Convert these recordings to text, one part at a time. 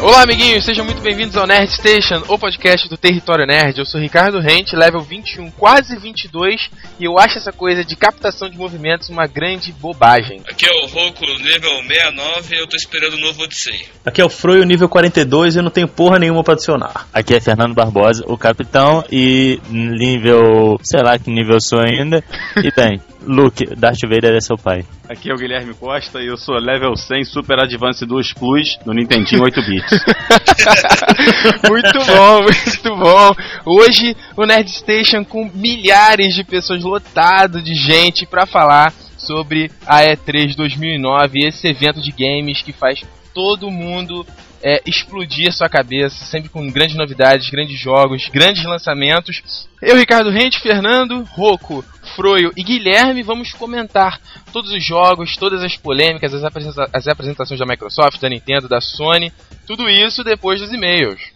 Olá, amiguinhos, sejam muito bem-vindos ao Nerd Station, o podcast do Território Nerd. Eu sou Ricardo Rente, level 21, quase 22, e eu acho essa coisa de captação de movimentos uma grande bobagem. Aqui é o Roku, nível 69, e eu tô esperando o novo Odyssey. Aqui é o Froio, nível 42, e eu não tenho porra nenhuma pra adicionar. Aqui é Fernando Barbosa, o capitão, e nível. sei lá que nível eu sou ainda. E bem, Luke, Darth Vader é seu pai. Aqui é o Guilherme Costa e eu sou level 100 Super Advance 2 Plus no Nintendinho 8 bits. muito bom, muito bom. Hoje o Nerd Station com milhares de pessoas lotado de gente para falar sobre a E3 2009, esse evento de games que faz todo mundo é, explodir sua cabeça, sempre com grandes novidades, grandes jogos, grandes lançamentos. Eu, Ricardo Rente, Fernando, Roco, Froio e Guilherme vamos comentar todos os jogos, todas as polêmicas, as, apresenta as apresentações da Microsoft, da Nintendo, da Sony, tudo isso depois dos e-mails.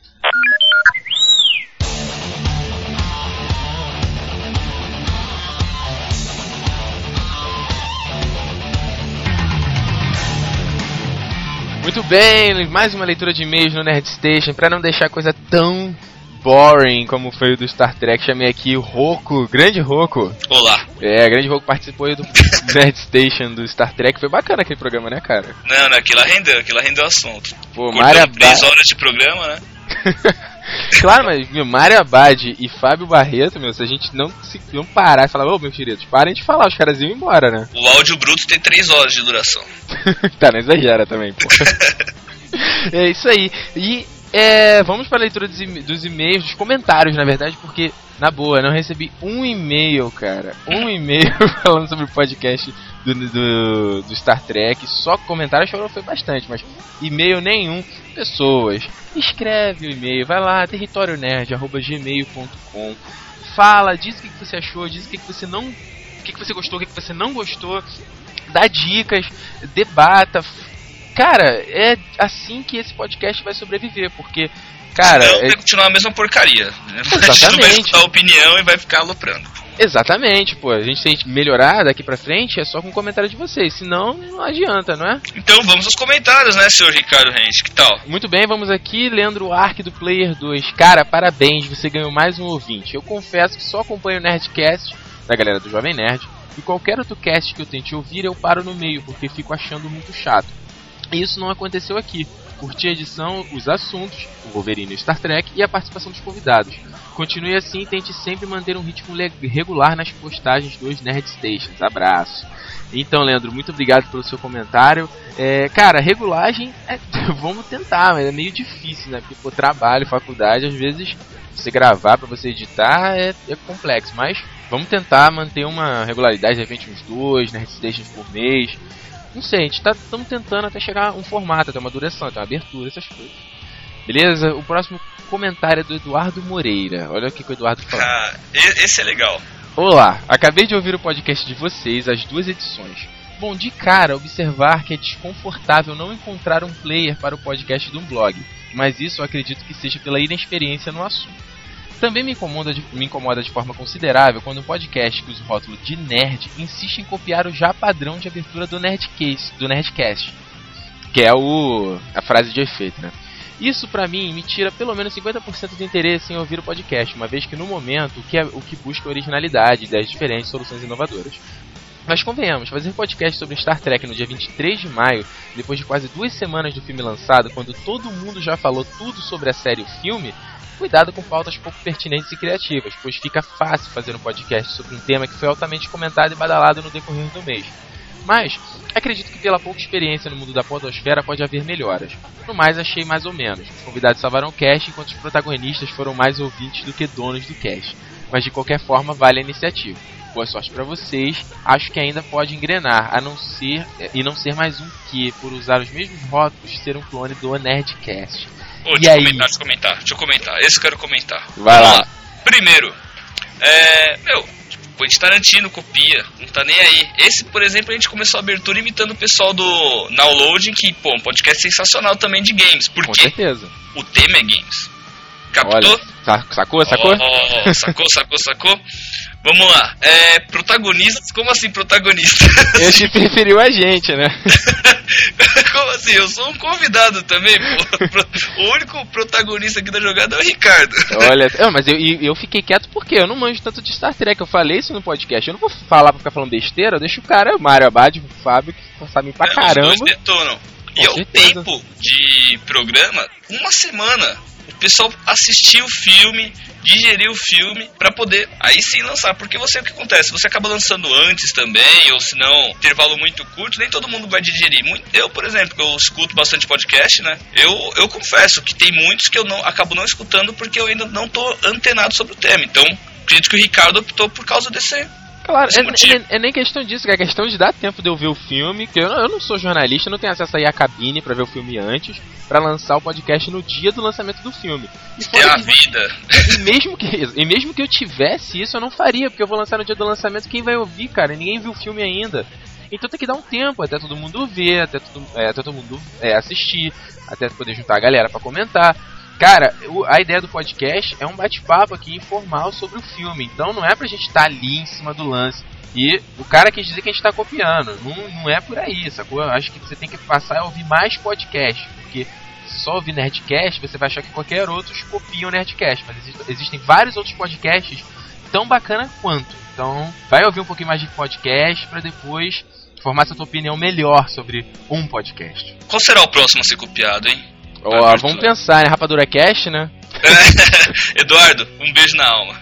Muito bem, mais uma leitura de e-mails no Nerd Station, para não deixar a coisa tão boring como foi o do Star Trek. Chamei aqui o Roku, grande Roku. Olá. É, grande Roku participou aí do Nerd Station do Star Trek. Foi bacana aquele programa, né, cara? Não, não, aquilo rendeu, aquilo rendeu assunto. Pô, Abad... três horas de programa, né? claro, mas meu, Mário Abad e Fábio Barreto, meu, se a gente não, se, não parar e falar, ô, meus queridos, parem de falar, os caras iam embora, né? O áudio bruto tem três horas de duração. tá, não exagera também, pô. é isso aí. E é, vamos para a leitura dos, dos e-mails, dos comentários, na verdade, porque, na boa, não recebi um e-mail, cara. Um e-mail falando sobre o podcast do, do, do Star Trek. Só comentários foram, foi bastante, mas e-mail nenhum. Pessoas, escreve o e-mail, vai lá, territorionerd.gmail.com Fala, diz o que, que você achou, diz o que, que você não. O que, que você gostou, o que, que você não gostou. Dá dicas, debata, cara, é assim que esse podcast vai sobreviver, porque, cara. Não, é... vai continuar a mesma porcaria. Né? Exatamente. A gente vai escutar a opinião e vai ficar aloprando. Exatamente, pô. A gente tem que melhorar daqui pra frente é só com o comentário de vocês. Senão, não adianta, não é? Então vamos aos comentários, né, senhor Ricardo Rente? Que tal? Muito bem, vamos aqui. Leandro Ark do Player 2. Cara, parabéns, você ganhou mais um ouvinte. Eu confesso que só acompanho o Nerdcast da galera do Jovem Nerd. E qualquer outro cast que eu tente ouvir, eu paro no meio, porque fico achando muito chato. E isso não aconteceu aqui. Curti a edição, os assuntos, o Wolverine e o Star Trek e a participação dos convidados. Continue assim e tente sempre manter um ritmo regular nas postagens dos Nerd Stations. Abraço. Então, Leandro, muito obrigado pelo seu comentário. É, cara, regulagem, é, vamos tentar, mas é meio difícil, né? Porque, pô, trabalho, faculdade, às vezes você gravar para você editar é, é, complexo, mas vamos tentar manter uma regularidade, de repente uns dois Nerd Stations por mês. Não sei, a gente tá estamos tentando até chegar a um formato, até uma duração, até uma abertura, essas coisas. Beleza? O próximo comentário é do Eduardo Moreira. Olha o que o Eduardo falou. Ah, esse é legal. Olá, acabei de ouvir o podcast de vocês, as duas edições. Bom, de cara, observar que é desconfortável não encontrar um player para o podcast de um blog, mas isso eu acredito que seja pela inexperiência no assunto. Também me incomoda, de, me incomoda de forma considerável quando um podcast que usa o rótulo de nerd insiste em copiar o já padrão de abertura do Nerdcast, do Nerdcast que é o a frase de efeito, né? Isso para mim me tira pelo menos 50% do interesse em ouvir o podcast, uma vez que no momento o que, é, o que busca é originalidade, ideias diferentes, soluções inovadoras. Mas convenhamos, fazer podcast sobre Star Trek no dia 23 de maio, depois de quase duas semanas do filme lançado, quando todo mundo já falou tudo sobre a série e o filme, cuidado com pautas pouco pertinentes e criativas, pois fica fácil fazer um podcast sobre um tema que foi altamente comentado e badalado no decorrer do mês. Mas, acredito que pela pouca experiência no mundo da podosfera pode haver melhoras. No mais, achei mais ou menos. Os convidados salvaram o cast, enquanto os protagonistas foram mais ouvintes do que donos do cast. Mas de qualquer forma, vale a iniciativa. Boa sorte para vocês. Acho que ainda pode engrenar, a não ser e não ser mais um que, por usar os mesmos rótulos, ser um clone do Nerdcast. Oh, deixa, eu comentar, deixa eu comentar, deixa eu comentar. Esse eu quero comentar. Vai lá. lá. Primeiro, é. Meu, tipo, Quentin Tarantino copia, não tá nem aí. Esse, por exemplo, a gente começou a abertura imitando o pessoal do Downloading, que, pô, um podcast sensacional também de games. Por Com quê? certeza. O tema é games. Captou? Olha, sacou, sacou? Oh, sacou, sacou, sacou. Vamos lá. É, protagonistas, como assim protagonistas? Esse preferiu a gente, né? como assim? Eu sou um convidado também, pô. O único protagonista aqui da jogada é o Ricardo. Olha, não, mas eu, eu eu fiquei quieto porque eu não manjo tanto de Star Trek. Eu falei isso no podcast. Eu não vou falar pra ficar falando besteira. Eu deixo o cara, o Mário Abad, o Fábio, que sabem pra É, caramba. Os dois detonam. E é o tempo de programa, uma semana. O pessoal assistir o filme, digerir o filme, pra poder aí sim lançar. Porque você, o que acontece? Você acaba lançando antes também, ou se não, intervalo muito curto, nem todo mundo vai digerir. Eu, por exemplo, eu escuto bastante podcast, né? Eu, eu confesso que tem muitos que eu não acabo não escutando porque eu ainda não tô antenado sobre o tema. Então, acredito que o Ricardo optou por causa desse. Claro, Esse é, é- é nem questão disso, é questão de dar tempo de eu ver o filme, que eu, não- eu não sou jornalista, não tenho acesso aí à cabine pra ver o filme antes, pra lançar o podcast no dia do lançamento do filme. E, É a que- vida. e mesmo que e mesmo que eu tivesse isso, eu não faria, porque eu vou lançar no dia do lançamento, quem vai ouvir, cara? Ninguém viu o filme ainda. Então tem que dar um tempo até todo mundo ver, até todo, é, até todo mundo é, assistir, até poder juntar a galera pra comentar. Cara, a ideia do podcast é um bate-papo aqui informal sobre o filme. Então não é pra gente estar ali em cima do lance. E o cara quis dizer que a gente tá copiando. Não, não é por aí, sacou? Eu acho que você tem que passar a ouvir mais podcast. Porque só ouvir Nerdcast, você vai achar que qualquer outro copia o Nerdcast. Mas existe- existem vários outros podcasts tão bacana quanto. Então, vai ouvir um pouquinho mais de podcast pra depois formar sua opinião melhor sobre um podcast. Qual será o próximo a ser copiado, hein? Ó, Vai, vamos pensar, né? Rapadura Cast, né? Eduardo, um beijo na alma.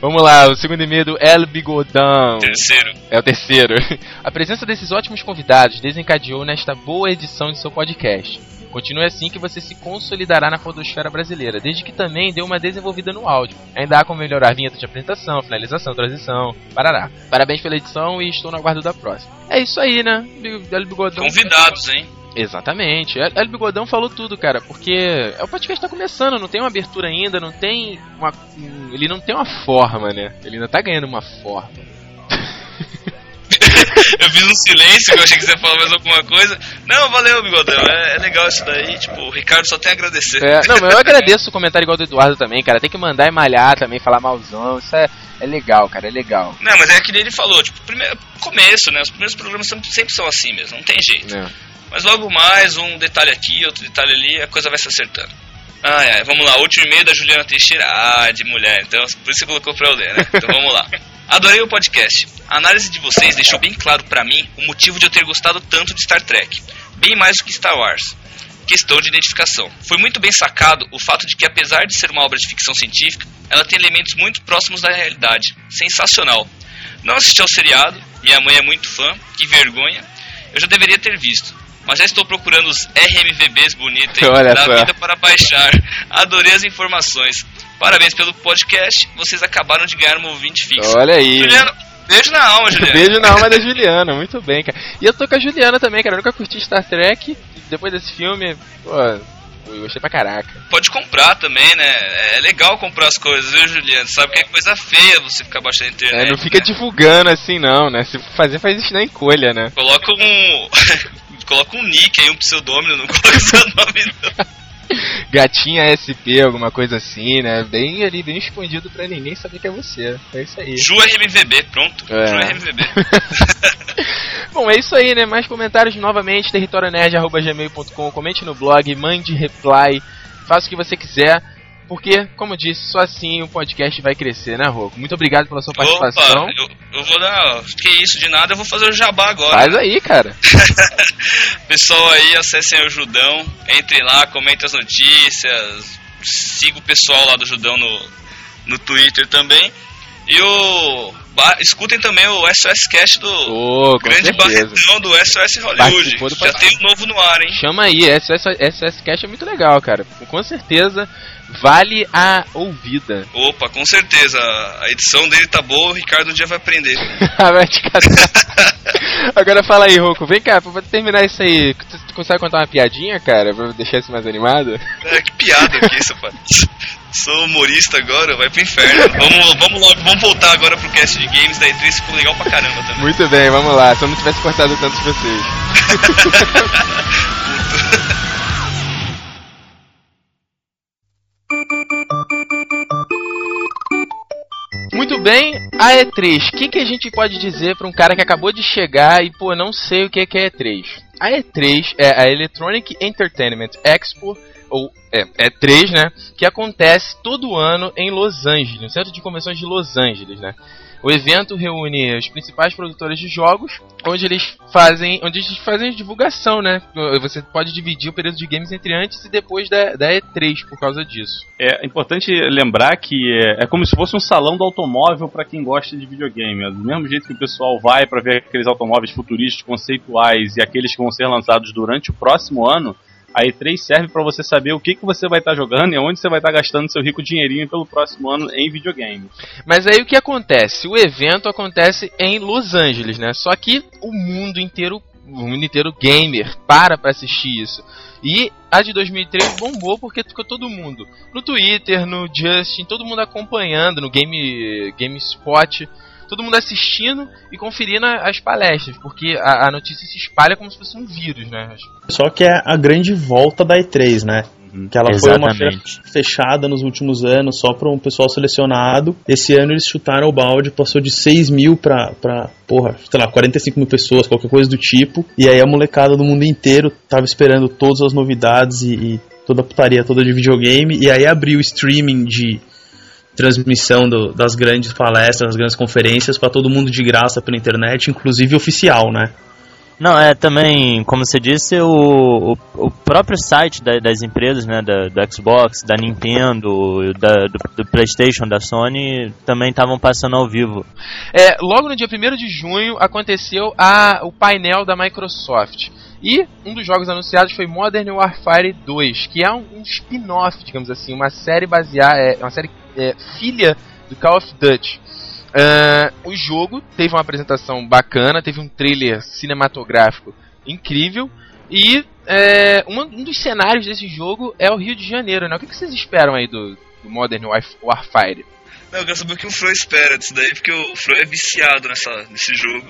Vamos lá, o segundo e-mail do El Bigodão. Terceiro. É o terceiro. A presença desses ótimos convidados desencadeou nesta boa edição de seu podcast. Continue assim que você se consolidará na podosfera brasileira, desde que também dê uma desenvolvida no áudio. Ainda há como melhorar a vinheta de apresentação, finalização, transição, parará. Parabéns pela edição e estou no aguardo da próxima. É isso aí, né? El Bigodão. Convidados, hein? Exatamente. El El Bigodão falou tudo, cara, porque é o podcast tá começando, não tem uma abertura ainda, não tem uma. um- Ele não tem uma forma, né? Ele ainda tá ganhando uma forma. Eu fiz um silêncio, que eu achei que você ia falar mais alguma coisa. Não, valeu, bigodão. É, é legal isso daí. Tipo, o Ricardo só tem a agradecer. É, não, mas eu agradeço o comentário igual do Eduardo também, cara. Tem que mandar e malhar também, falar malzão. Isso é, é legal, cara, é legal. Não, mas é que ele falou, tipo, primeiro, começo, né? Os primeiros programas sempre são assim mesmo, não tem jeito. É. Mas logo mais, um detalhe aqui, outro detalhe ali, a coisa vai se acertando. Ai, ai, vamos lá, último e-mail da Juliana Teixeira. Ah, de mulher, então por isso você colocou pra eu ler, né? Então vamos lá. Adorei o podcast. A análise de vocês deixou bem claro pra mim o motivo de eu ter gostado tanto de Star Trek. Bem mais do que Star Wars. Questão de identificação. Foi muito bem sacado o fato de que, apesar de ser uma obra de ficção científica, ela tem elementos muito próximos da realidade. Sensacional. Não assisti ao seriado, minha mãe é muito fã, que vergonha. Eu já deveria ter visto. Mas já estou procurando os RMVBs bonitos da só. vida para baixar. Adorei as informações. Parabéns pelo podcast. Vocês acabaram de ganhar um ouvinte fixo. Olha aí. Juliano, beijo na alma, Juliano. Beijo na alma da Juliana, muito bem, cara. E eu tô com a Juliana também, cara. Eu nunca curti Star Trek. Depois desse filme, pô, eu gostei pra caraca. Pode comprar também, né? É legal comprar as coisas, viu, Juliano? Sabe que é coisa feia você ficar baixando a internet. É, não fica né? divulgando assim, não, né? Se fazer, faz isso na encolha, né? Coloca um. coloca um nick aí, um pseudônimo, não coloca seu nome não. Gatinha SP, alguma coisa assim, né? Bem ali, bem escondido pra ninguém saber que é você. É isso aí. Ju RMVB, pronto. É. Ju RMVB. Bom, é isso aí, né? Mais comentários novamente, territorionerd.gmail.com, comente no blog, mande reply, faça o que você quiser, porque, como disse, só assim o podcast vai crescer, né, Roco? Muito obrigado pela sua participação. Opa, eu, eu vou dar. Que isso, de nada, eu vou fazer o jabá agora. Faz aí, cara. Pessoal aí, acessem o Judão, entrem lá, comentem as notícias, siga o pessoal lá do Judão no, no Twitter também. E o. ba- Escutem também o SOS Cast do com grande barretão do SOS Hollywood. Do Já tem um novo no ar, hein? Chama aí, SS, SS Cash é muito legal, cara. Com certeza vale a ouvida. Opa, com certeza. A edição dele tá boa, o Ricardo um dia vai aprender. Vai te. Agora fala aí, Roco. Vem cá, pra terminar isso aí, tu, consegue contar uma piadinha, cara? Pra deixar isso mais animado? É, que piada que isso, pai. Sou humorista agora, vai pro inferno. Vamos, vamos logo, vamos voltar agora pro cast de games da E3, ficou legal pra caramba também. Muito bem, vamos lá. Se eu não tivesse cortado tanto de vocês. Muito bem, a E3. O que, que a gente pode dizer para um cara que acabou de chegar e, pô, não sei o que, que é E3? A E3 é a Electronic Entertainment Expo, ou é, E3, né? Que acontece todo ano em Los Angeles, no Centro de Convenções de Los Angeles, né? O evento reúne os principais produtores de jogos, onde eles fazem, onde eles fazem divulgação, né? Você pode dividir o período de games entre antes e depois da, da E3 por causa disso. É importante lembrar que é, é como se fosse um salão do automóvel para quem gosta de videogame. É do mesmo jeito que o pessoal vai para ver aqueles automóveis futurísticos conceituais e aqueles que vão ser lançados durante o próximo ano, a E3 serve para você saber o que, que você vai estar tá jogando e onde você vai estar tá gastando seu rico dinheirinho pelo próximo ano em videogames. Mas aí o que acontece? O evento acontece em Los Angeles, né? Só que o mundo inteiro, o mundo inteiro gamer para para assistir isso. E a de 2003 bombou porque ficou todo mundo no Twitter, no Justin, todo mundo acompanhando, no Game GameSpot todo mundo assistindo e conferindo as palestras, porque a, a notícia se espalha como se fosse um vírus, né? Só que é a grande volta da E3, né? Uhum. Que ela Exatamente. foi uma fechada nos últimos anos só para um pessoal selecionado. Esse ano eles chutaram o balde, passou de 6 mil pra, pra, porra, sei lá, 45 mil pessoas, qualquer coisa do tipo. E aí a molecada do mundo inteiro tava esperando todas as novidades e, e toda a putaria toda de videogame. E aí abriu o streaming de transmissão do, das grandes palestras, das grandes conferências para todo mundo de graça pela internet, inclusive oficial, né? Não, é também, como você disse, o, o, o próprio site da, das empresas, né, da, do Xbox, da Nintendo, da, do, do, PlayStation, da Sony, também estavam passando ao vivo. É, logo no dia 1 de junho aconteceu a, o painel da Microsoft. E um dos jogos anunciados foi Modern Warfare 2, que é um, um spin-off, digamos assim, uma série baseada, é, uma série é, filha do Call of Duty. Uh, o jogo teve uma apresentação bacana, teve um trailer cinematográfico incrível e é, um, um, dos cenários desse jogo é o Rio de Janeiro, né? O que, que vocês esperam aí do, do Modern Warfare? Não, eu quero saber o que o Fro espera disso daí, porque o Fro é viciado nessa, nesse jogo.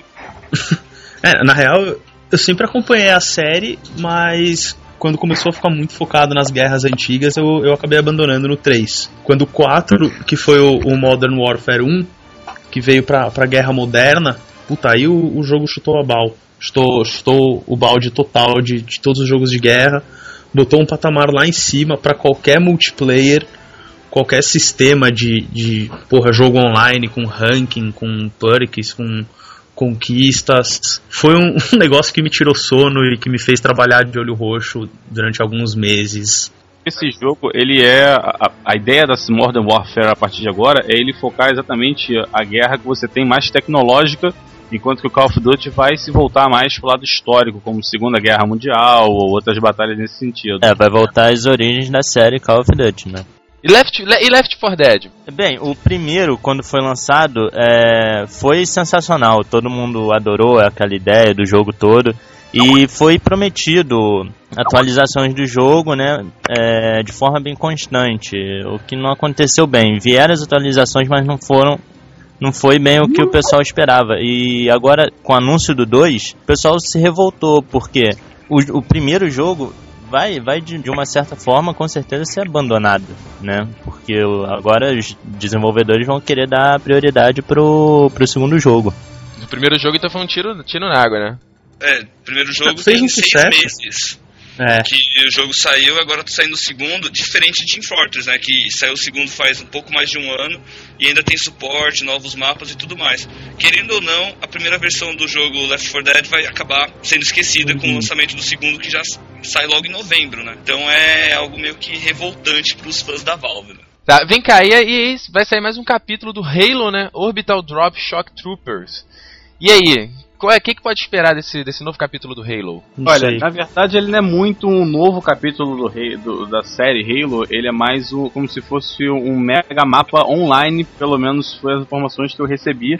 é, na real, eu sempre acompanhei a série, mas quando começou a ficar muito focado nas guerras antigas, eu, eu acabei abandonando no 3. Quando o 4, que foi o, o Modern Warfare 1, que veio pra, pra guerra moderna, puta, aí o, o jogo chutou a bal. Chutou, chutou o balde total de, de todos os jogos de guerra, botou um patamar lá em cima para qualquer multiplayer, qualquer sistema de, de porra, jogo online, com ranking, com perks, com conquistas. Foi um, um negócio que me tirou sono e que me fez trabalhar de olho roxo durante alguns meses. Esse jogo, ele é. A, a, ideia da Modern Warfare a partir de agora é ele focar exatamente a guerra que você tem mais tecnológica, enquanto que o Call of Duty vai se voltar mais pro lado histórico, como Segunda Guerra Mundial ou outras batalhas nesse sentido. É, vai voltar às origens da série Call of Duty, né? E Left, e Left 4 Dead? Bem, o primeiro, quando foi lançado, é, foi sensacional. Todo mundo adorou aquela ideia do jogo todo. E foi prometido atualizações do jogo, né, é, de forma bem constante, o que não aconteceu bem. Vieram as atualizações, mas não foram não foi bem o que o pessoal esperava. E agora, com o anúncio do 2, o pessoal se revoltou, porque o, o primeiro jogo vai, vai de, de, uma certa forma, com certeza, ser abandonado, né? Porque agora os desenvolvedores vão querer dar prioridade pro, pro segundo jogo. O primeiro jogo, então, foi um tiro, tiro na água, né? É, primeiro jogo Fez tem um seis sucesso. meses. É. Que o jogo saiu, agora tá saindo o segundo, diferente de Team Fortress, né? Que saiu o segundo faz um pouco mais de um ano e ainda tem suporte, novos mapas e tudo mais. Querendo ou não, a primeira versão do jogo Left 4 Dead vai acabar sendo esquecida uhum. com o uhum. lançamento do segundo, que já sai logo em novembro, né? Então é algo meio que revoltante pros fãs da Valve, né? Tá, vem cá, e aí vai sair mais um capítulo do Halo, né? Orbital Drop Shock Troopers. E aí, o é, que, que pode esperar desse, desse novo capítulo do Halo? Não Olha, sei. na verdade ele não é muito um novo capítulo do, do, da série Halo, ele é mais o, como se fosse um mega mapa online, pelo menos foi as informações que eu recebi.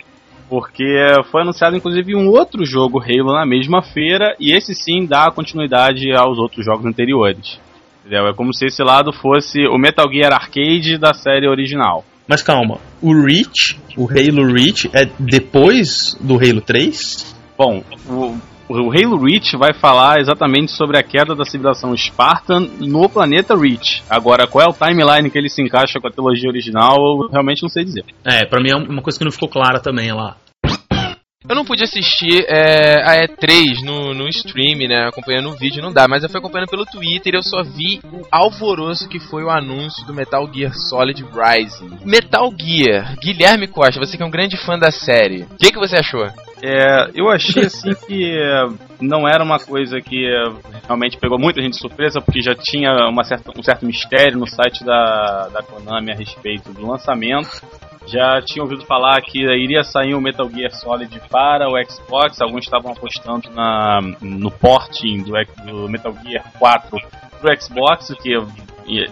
Porque foi anunciado inclusive um outro jogo Halo na mesma feira, e esse sim dá continuidade aos outros jogos anteriores. Entendeu? É como se esse lado fosse o Metal Gear Arcade da série original. Mas calma, o Reach, o Halo Reach, é depois do Halo 3? Bom, o, o Halo Reach vai falar exatamente sobre a queda da civilização Spartan no planeta Reach. Agora, qual é o timeline que ele se encaixa com a trilogia original, eu realmente não sei dizer. É, pra mim é uma coisa que não ficou clara também lá. Eu não pude assistir é, a E3 no, no stream, né? Acompanhando o vídeo, não dá. Mas eu fui acompanhando pelo Twitter e eu só vi o alvoroço que foi o anúncio do Metal Gear Solid Rising. Metal Gear, Guilherme Costa, você que é um grande fã da série. O que, que você achou? É, eu achei assim que é, não era uma coisa que é, realmente pegou muita gente de surpresa, porque já tinha uma certa, um certo mistério no site da, da Konami a respeito do lançamento. Já tinha ouvido falar que iria sair o Metal Gear Solid para o Xbox, alguns estavam apostando na, no porting do, do Metal Gear 4 para o Xbox, o que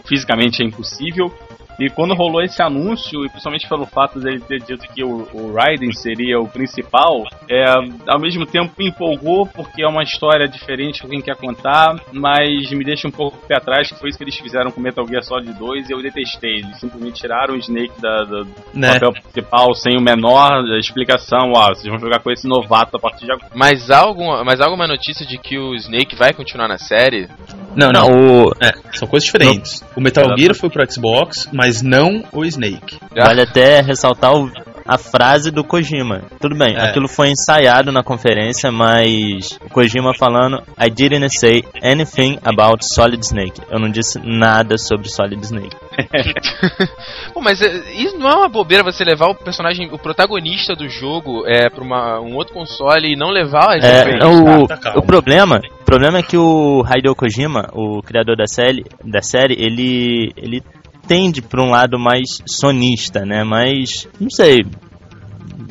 fisicamente é impossível. E quando rolou esse anúncio, e principalmente pelo fato dele ter dito que o, o Raiden seria o principal, é, ao mesmo tempo me empolgou porque é uma história diferente que alguém quer contar, mas me deixa um pouco pé atrás, que foi isso que eles fizeram com Metal Gear Solid 2 e eu detestei. Eles simplesmente tiraram o Snake da, da, do né? papel principal sem o menor explicação. Ó, vocês vão jogar com esse novato a partir de agora. Mas há alguma, mas alguma notícia de que o Snake vai continuar na série? Não, não. O... É, são coisas diferentes. O Metal Gear foi pro Xbox, mas não o Snake. Vale até ressaltar o, a frase do Kojima. Tudo bem, é. aquilo foi ensaiado na conferência, mas o Kojima falando I didn't say anything about Solid Snake. Eu não disse nada sobre Solid Snake. Pô, mas é, isso não é uma bobeira você levar o personagem, o protagonista do jogo é para um outro console e não levar a é, o, tá, o problema, o problema é que o Hideo Kojima, o criador da série, da série, ele ele tende para um lado mais sonista, né? Mas não sei.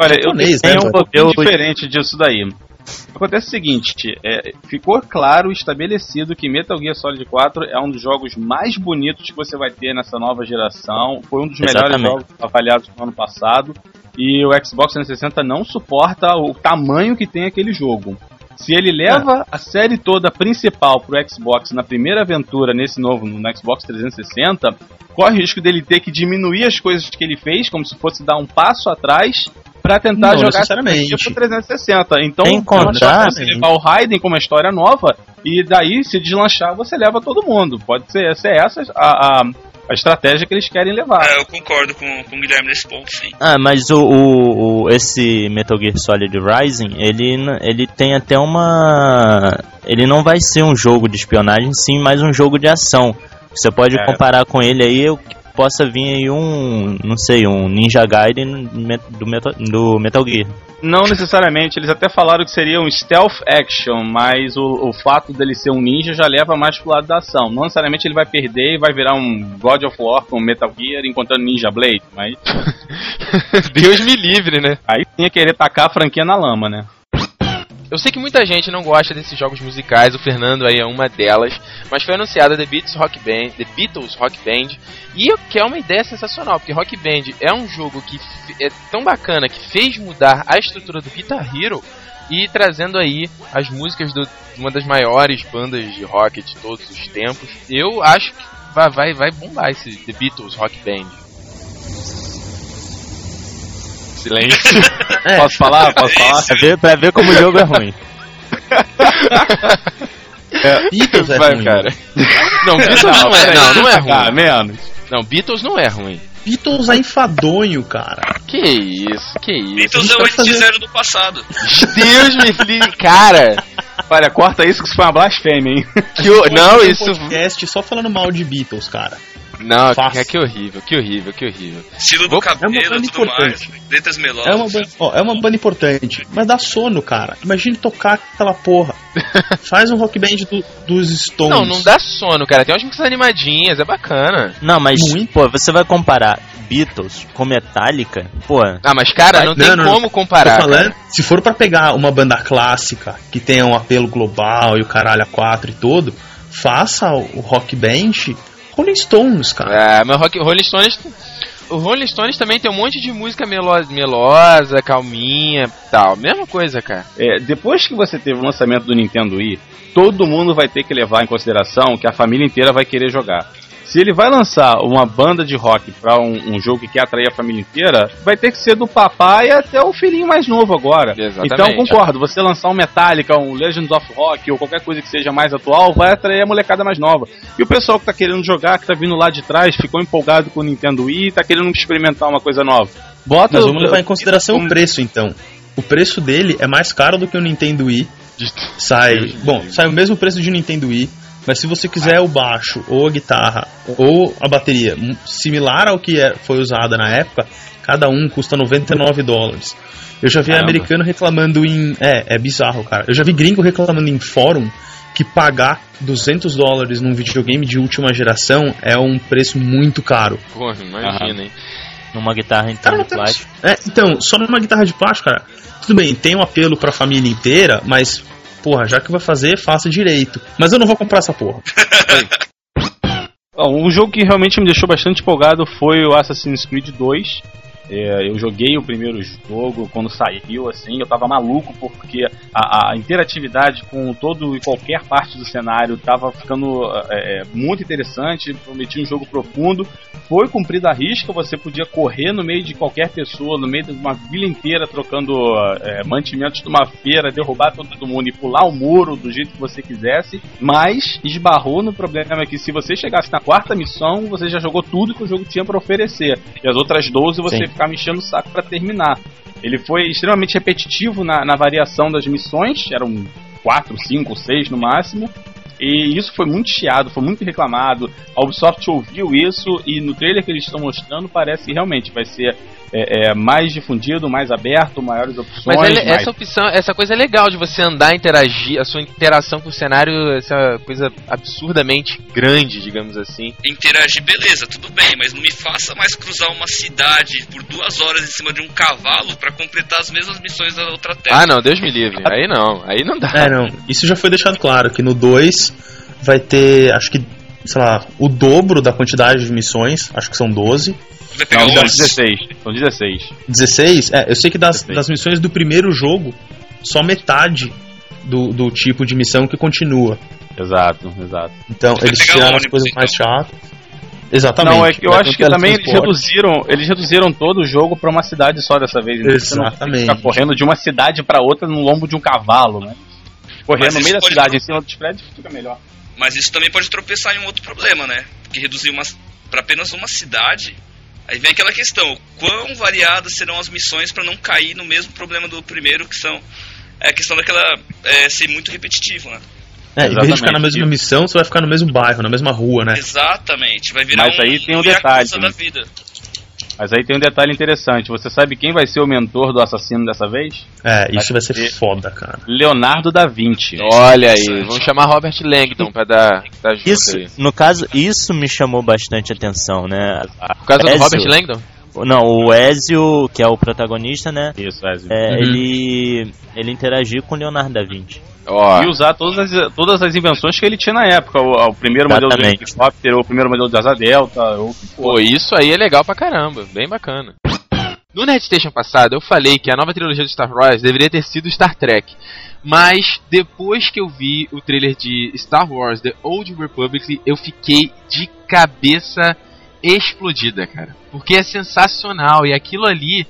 Olha, eu tenho né, um pouquinho diferente disso daí. Acontece o seguinte, é, ficou claro, estabelecido que Metal Gear Solid 4 é um dos jogos mais bonitos que você vai ter nessa nova geração. Foi um dos Exatamente. melhores jogos avaliados no ano passado. E o Xbox 360 não suporta o tamanho que tem aquele jogo. Se ele leva é. a série toda principal pro Xbox na primeira aventura nesse novo, no Xbox 360, corre o risco dele ter que diminuir as coisas que ele fez, como se fosse dar um passo atrás para tentar não, jogar pro 360. Então, encontrar você levar o Raiden com uma história nova e daí se deslanchar você leva todo mundo. Pode ser, ser essa a, a a estratégia que eles querem levar. É, eu concordo com, com o Guilherme nesse ponto, sim. Ah, mas o, o, o, esse Metal Gear Solid Rising, ele, ele tem até uma. Ele não vai ser um jogo de espionagem, sim, mas um jogo de ação. Você pode é. comparar com ele aí, o possa vir aí um, não sei, um Ninja Gaiden do Metal, do Metal Gear. Não necessariamente, eles até falaram que seria um stealth action, mas o, o fato dele ser um ninja já leva mais pro lado da ação. Não necessariamente ele vai perder e vai virar um God of War com Metal Gear encontrando Ninja Blade, mas. Deus me livre, né? Aí tinha querer tacar a franquia na lama, né? Eu sei que muita gente não gosta desses jogos musicais, o Fernando aí é uma delas, mas foi anunciada The Beatles Rock Band, The Beatles Rock Band, e que é uma ideia sensacional, porque Rock Band é um jogo que é tão bacana que fez mudar a estrutura do Guitar Hero e trazendo aí as músicas de uma das maiores bandas de rock de todos os tempos. Eu acho que vai, vai, vai bombar esse The Beatles Rock Band. Silêncio. É. Posso falar? Posso falar? Pra ver, pra ver como o jogo é ruim. É, Beatles é Vai, ruim. cara. Não, Beatles não, não é, não, não é ruim. Ah, menos. Não, Beatles não é ruim. Beatles é enfadonho, cara. Que isso, que isso. Beatles é o fazer... zero do passado. Deus me livre, cara. Olha, corta isso que isso foi uma blasfêmia, hein? Que o... Não, isso. podcast só falando mal de Beatles, cara. Não, que, que horrível, que horrível, que horrível. Estilo do cabelo é uma mais, letras melódicas. É uma, banda, ó, é uma banda importante, mas dá sono, cara. Imagine tocar aquela porra. Faz um rock band do, dos Stones. Não, não dá sono, cara. Tem umas músicas animadinhas, é bacana. Não, mas, Muito. pô, você vai comparar Beatles com Metallica, pô. Ah, mas cara, não, não tem não, como não, comparar. Falando, se for para pegar uma banda clássica que tenha um apelo global e o caralho a quatro e todo, faça o rock band Rolling Stones, cara. É, mas rock, Rolling Stones. O Rolling Stones também tem um monte de música melosa, melosa calminha tal. Mesma coisa, cara. É, depois que você teve o lançamento do Nintendo Wii, todo mundo vai ter que levar em consideração que a família inteira vai querer jogar. Se ele vai lançar uma banda de rock para um, um, jogo que quer atrair a família inteira, vai ter que ser do papai até o filhinho mais novo agora. Exatamente. Então concordo, você lançar um Metallica, um Legends of Rock ou qualquer coisa que seja mais atual, vai atrair a molecada mais nova. E o pessoal que tá querendo jogar, que tá vindo lá de trás, ficou empolgado com o Nintendo Wii, tá querendo experimentar uma coisa nova. Bota Mas vamos levar em consideração o preço então. O preço dele é mais caro do que o Nintendo Wii. Sai, bom, sai o mesmo preço de Nintendo Wii mas se você quiser o baixo, ou a guitarra, ou a bateria similar ao que é, foi usada na época, cada um custa 99 dólares. Eu já vi Caramba. americano reclamando em. É, é bizarro, cara. Eu já vi gringo reclamando em fórum que pagar 200 dólares num videogame de última geração é um preço muito caro. Porra, imagina, hein? Numa guitarra então cara, de plástico. É, então, só numa guitarra de plástico, cara. Tudo bem, tem um apelo pra família inteira, mas porra, já que vai fazer, faça direito. Mas eu não vou comprar essa porra. um jogo que realmente me deixou bastante empolgado foi o Assassin's Creed 2. É, eu joguei o primeiro jogo quando saiu, assim, eu tava maluco porque a, a interatividade com todo e qualquer parte do cenário tava ficando é, é, muito interessante, prometia um jogo profundo. Foi cumprida a risca, você podia correr no meio de qualquer pessoa, no meio de uma vila inteira, trocando é, mantimentos de uma feira, derrubar todo mundo e pular o muro do jeito que você quisesse, mas esbarrou no problema que se você chegasse na quarta missão, você já jogou tudo que o jogo tinha para oferecer. E as outras 12 você Sim ficar me enchendo o saco para terminar. Ele foi extremamente repetitivo na, na variação das missões, eram 4, 5, 6 no máximo. E isso foi muito chiado, foi muito reclamado. A Ubisoft ouviu isso e no trailer que eles estão mostrando parece que realmente vai ser é, é, mais difundido, mais aberto, maiores opções. Mas ele, mais... essa opção, essa coisa é legal de você andar, interagir, a sua interação com o cenário, essa coisa absurdamente grande, digamos assim. Interagir, beleza, tudo bem, mas não me faça mais cruzar uma cidade por duas horas em cima de um cavalo para completar as mesmas missões da outra terra. Ah, não, Deus me livre. Aí não, aí não dá. É, não. Isso já foi deixado claro que no 2 vai ter, acho que, sei lá, o dobro da quantidade de missões, acho que são 12 não, 16. São 16. 16? É, eu sei que das, das missões do primeiro jogo, só metade do, do tipo de missão que continua. Exato, exato. Então, eles tiraram as coisas mais então. chatas. Exatamente. Não, é que eu acho que também eles reduziram, eles reduziram todo o jogo para uma cidade só dessa vez. Exatamente. Você não correndo de uma cidade para outra no lombo de um cavalo, né? Correndo no meio da cidade, em cima dos prédios, fica melhor. Mas isso também pode tropeçar em um outro problema, né? Porque reduzir para apenas uma cidade Aí vem aquela questão, quão variadas serão as missões para não cair no mesmo problema do primeiro, que são é a questão daquela é, ser muito repetitivo, né? É, em vez de ficar na mesma missão, você vai ficar no mesmo bairro, na mesma rua, né? Exatamente, vai virar Mas um, aí tem um, um detalhe. Da vida. Mas aí tem um detalhe interessante. Você sabe quem vai ser o mentor do assassino dessa vez? É, isso vai, vai ser foda, cara. Leonardo da Vinci. Olha aí, vamos chamar Robert Langdon pra dar, dar isso, aí. No caso, isso me chamou bastante atenção, né? Por causa Ezio, do Robert Langdon? Não, o Ezio, que é o protagonista, né? Isso, Ezio. É, uhum. ele, ele interagiu com Leonardo da Vinci. Oh. E usar todas as, todas as invenções que ele tinha na época. O, o primeiro Exatamente. modelo do helicóptero, o primeiro modelo de asa delta. Ou, Pô, isso aí é legal pra caramba. Bem bacana. No NetStation passado, eu falei que a nova trilogia do Star Wars deveria ter sido Star Trek. Mas depois que eu vi o trailer de Star Wars The Old Republic, eu fiquei de cabeça explodida, cara. Porque é sensacional e aquilo ali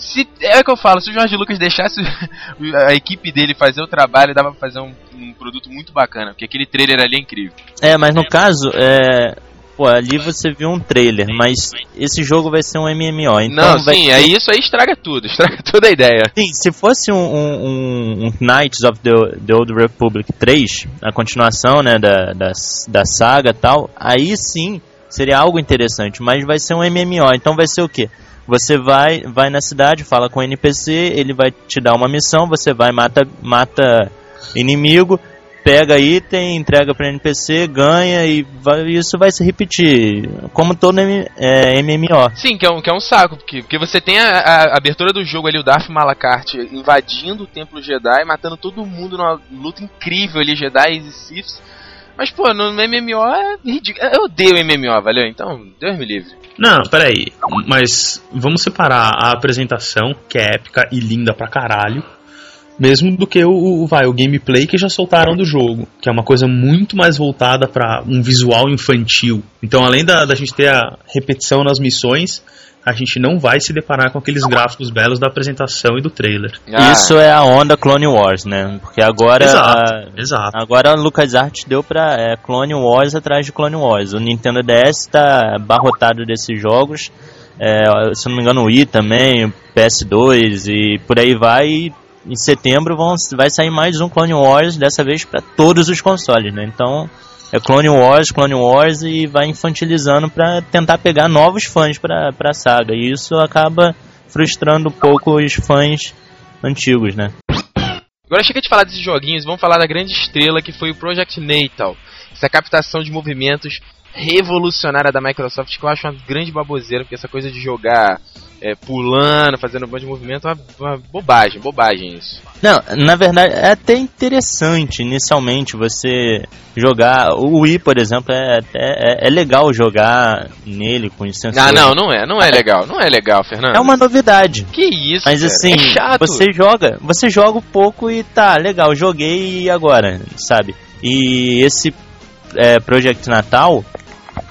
se, é o que eu falo, se o Jorge Lucas deixasse a equipe dele fazer o trabalho, dava pra fazer um, um, produto muito bacana, porque aquele trailer ali é incrível. É, mas no caso, é. Pô, ali você viu um trailer, mas esse jogo vai ser um MMO, então. Não, sim, ter... aí isso aí estraga tudo, estraga toda a ideia. Sim, se fosse um, um, um Knights of the, the, Old Republic 3, a continuação, né, da, da, da saga tal, aí sim seria algo interessante, mas vai ser um MMO, então vai ser o quê? Você vai, vai na cidade, fala com o NPC, ele vai te dar uma missão, você vai, mata, mata inimigo, pega item, entrega para NPC, ganha e vai, isso vai se repetir, como todo é, MMO. Sim, que é um, que é um saco, porque, porque você tem a, a abertura do jogo ali, o Darth Malakart invadindo o Templo Jedi, matando todo mundo numa luta incrível ali, Jedi e Siths. Mas, pô, no MMO é ridículo. Eu odeio MMO, valeu? Então, Deus me livre. Não, peraí. Mas vamos separar a apresentação, que é épica e linda pra caralho, mesmo do que o, o, vai, o gameplay que já soltaram do jogo, que é uma coisa muito mais voltada para um visual infantil. Então, além da, da gente ter a repetição nas missões, a gente não vai se deparar com aqueles gráficos belos da apresentação e do trailer. Ah. Isso é a onda Clone Wars, né? Porque agora Exato, a, exato. agora a LucasArts deu pra é, Clone Wars atrás de Clone Wars. O Nintendo DS tá barrotado desses jogos. É, se não me engano, o Wii também, o PS2 e por aí vai. E em setembro vão, vai sair mais um Clone Wars, dessa vez para todos os consoles, né? Então é Clone Wars, Clone Wars e vai infantilizando para tentar pegar novos fãs para a saga. E isso acaba frustrando um pouco os fãs antigos, né? Agora chega de falar desses joguinhos, vamos falar da grande estrela que foi o Project Natal. Essa captação de movimentos revolucionária da Microsoft que eu acho uma grande baboseira, porque essa coisa de jogar é, pulando, fazendo um monte de movimento é uma, uma, bobagem, bobagem isso. Não, na verdade é até interessante inicialmente você jogar. O Wii, por exemplo, é, é, é legal jogar nele com os sensores. Ah, não, não é, não é legal, não é legal, Fernando. É uma novidade. Que isso, Mas cara, assim, é chato. você joga, você joga um pouco e tá, legal, joguei e agora, sabe? E esse é, Project Natal,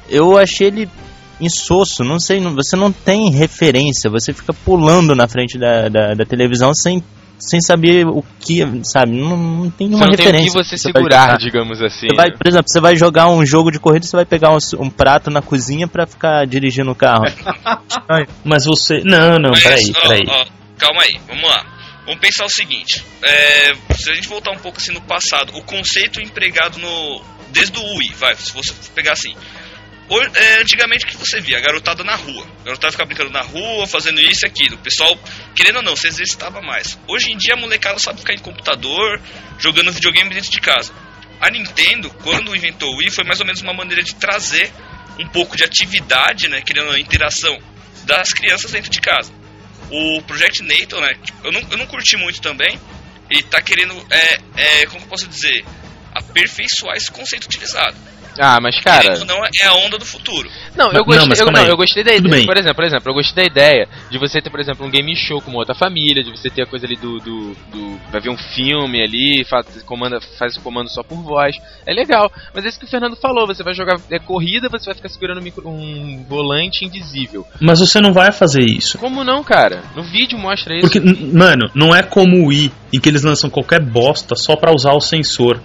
eu achei ele insosso, não sei, você não tem referência, você fica pulando na frente da, da, da televisão sem, sem saber o que, sabe, não, não tem uma não referência. Tem o que você, você segurar, digamos assim. Você vai, por exemplo, você vai jogar um jogo de corrida, você vai pegar um, um prato na cozinha para ficar dirigindo o carro. Mas você, não, não, Mas, peraí, ó, peraí. ó, calma aí, vamos lá. Vamos pensar o seguinte, é, se a gente voltar um pouco assim no passado, o conceito empregado no desde o Wii, vai, se você pegar assim, é, antigamente o que você via? A garotada na rua. A garotada ficava brincando na rua, fazendo isso e aquilo. O pessoal, querendo ou não, se exercitava mais. Hoje em dia a molecada sabe ficar em computador, jogando videogame dentro de casa. A Nintendo, quando inventou o Wii, foi mais ou menos uma maneira de trazer um pouco de atividade, né, querendo não, interação das crianças dentro de casa. O Project Natal, né, eu não, eu não curti muito também, e tá querendo, é, é, como eu posso dizer, aperfeiçoar esse conceito utilizado. Ah, mas cara. Querendo ou não é a onda do futuro. Não, eu Não, eu, não, eu gostei da ideia. Por exemplo, por exemplo, eu gostei da ideia de você ter, por exemplo, um game show com uma outra família, de você ter a coisa ali do. do, do- vai ver um filme ali, faz, comanda, faz o comando só por voz. É legal. Mas é isso que o Fernando falou, você vai jogar é, corrida, você vai ficar segurando um, micro- um volante invisível. Mas você não vai fazer isso. Como não, cara? No vídeo mostra isso. Porque, mano, não é como o Wii, em que eles lançam qualquer bosta só pra usar o sensor.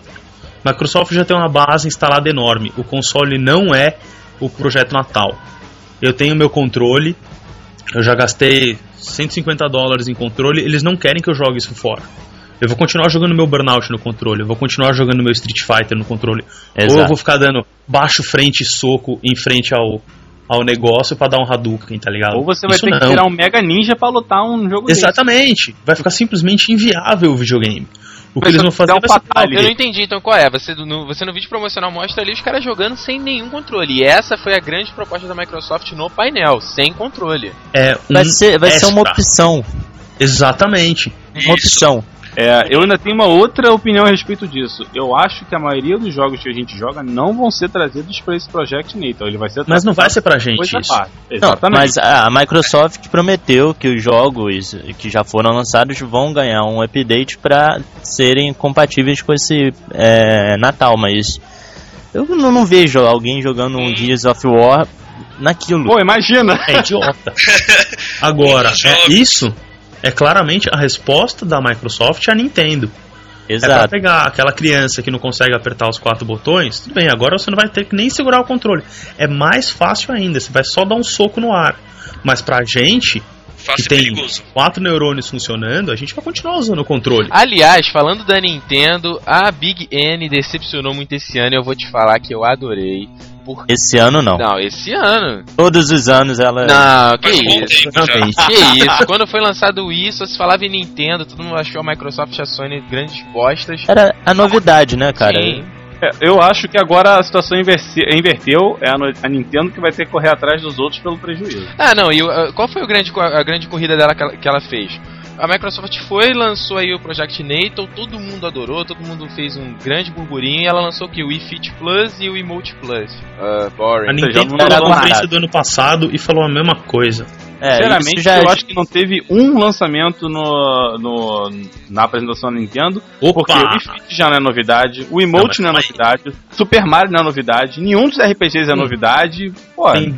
Microsoft já tem uma base instalada enorme. O console não é o projeto Natal. Eu tenho meu controle, eu já gastei 150 dólares em controle, eles não querem que eu jogue isso fora. Eu vou continuar jogando meu Burnout no controle, eu vou continuar jogando meu Street Fighter no controle. Ou eu Exato. vou ficar dando baixo frente e soco em frente ao, ao negócio pra dar um Hadouken, tá ligado? Ou você vai Isso ter que não. tirar um Mega Ninja pra lutar um jogo desse. Exatamente. Vai ficar simplesmente inviável o videogame. O que eles vão fazer um fatality. Eu não entendi então qual é. Você no, você no vídeo promocional mostra ali os caras jogando sem nenhum controle. E essa foi a grande proposta da Microsoft no painel, sem controle. é um Vai ser, vai ser uma opção. Exatamente. Uma opção. É, eu ainda tenho uma outra opinião a respeito disso. Eu acho que a maioria dos jogos que a gente joga não vão ser trazidos para esse Project Natal. Ele vai ser Mas não vai ser pra gente isso. Não, Exatamente. mas a Microsoft prometeu que os jogos que já foram lançados vão ganhar um update para serem compatíveis com esse é, Natal, mas eu não, não vejo alguém jogando um Gears of War naquilo. Pô, imagina! É idiota. Agora, é isso é claramente a resposta da Microsoft à Nintendo. É pra Exato. pegar aquela criança que não consegue apertar os quatro botões, tudo bem, agora você não vai ter que nem segurar o controle. É mais fácil ainda, você vai só dar um soco no ar. Mas pra gente, que Fácil e tem perigoso. quatro neurônios funcionando, a gente vai continuar usando o controle. Aliás, falando da Nintendo, a Big N decepcionou muito esse ano e eu vou te falar que eu adorei. Por... Esse ano não. Não, esse ano. Todos os anos ela. Não, que isso. Que isso, quando foi lançado o Wii, só se falava em Nintendo, todo mundo achou a Microsoft e a Sony grandes bostas. Era a novidade, né, cara? Sim. É, eu acho que agora a situação inverteu. É a, Nintendo que vai ter que correr atrás dos outros pelo prejuízo. Ah, não, e qual foi grande, a grande corrida dela que ela, que ela fez? A Microsoft foi lançou aí o Project Natal, todo mundo adorou, todo mundo fez um grande burburinho e ela lançou aqui o Wii Fit Plus e o Emote Plus. Uh, boring. A Nintendo falou na conferência do ano passado e falou a mesma coisa. É, Sinceramente, já... eu acho que não teve um lançamento no, no na apresentação da Nintendo, Opa. porque o Wii Fit já não é novidade, o Emote não, não é novidade, Super Mario não é novidade, nenhum dos RPGs é novidade. Pô, tem,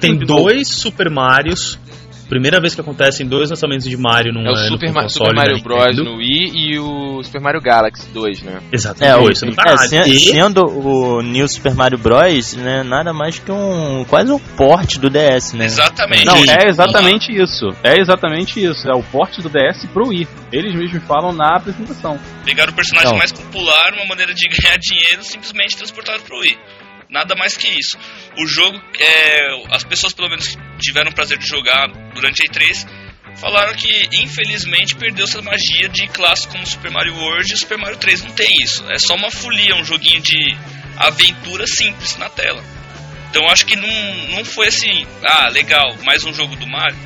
tem dois Super Marios primeira vez que acontecem dois lançamentos de Mario num É o Super, Ma Super Mario Bros. no Wii e o Super Mario Galaxy 2, né? Exatamente. É, o, é, se, e... Sendo o New Super Mario Bros, né, nada mais que um quase um porte do DS, né? Exatamente. Não, é exatamente isso. É exatamente isso. É o porte do DS pro Wii. Eles mesmos falam na apresentação. Pegaram o personagem então. mais popular, uma maneira de ganhar dinheiro, simplesmente transportaram pro Wii. Nada mais que isso. O jogo, é, as pessoas pelo menos que tiveram o prazer de jogar durante a E3 falaram que infelizmente perdeu essa magia de clássicos como Super Mario World e Super Mario 3 não tem isso. É só uma folia, um joguinho de aventura simples na tela. Então acho que não, não foi assim, ah, legal, mais um jogo do Mario.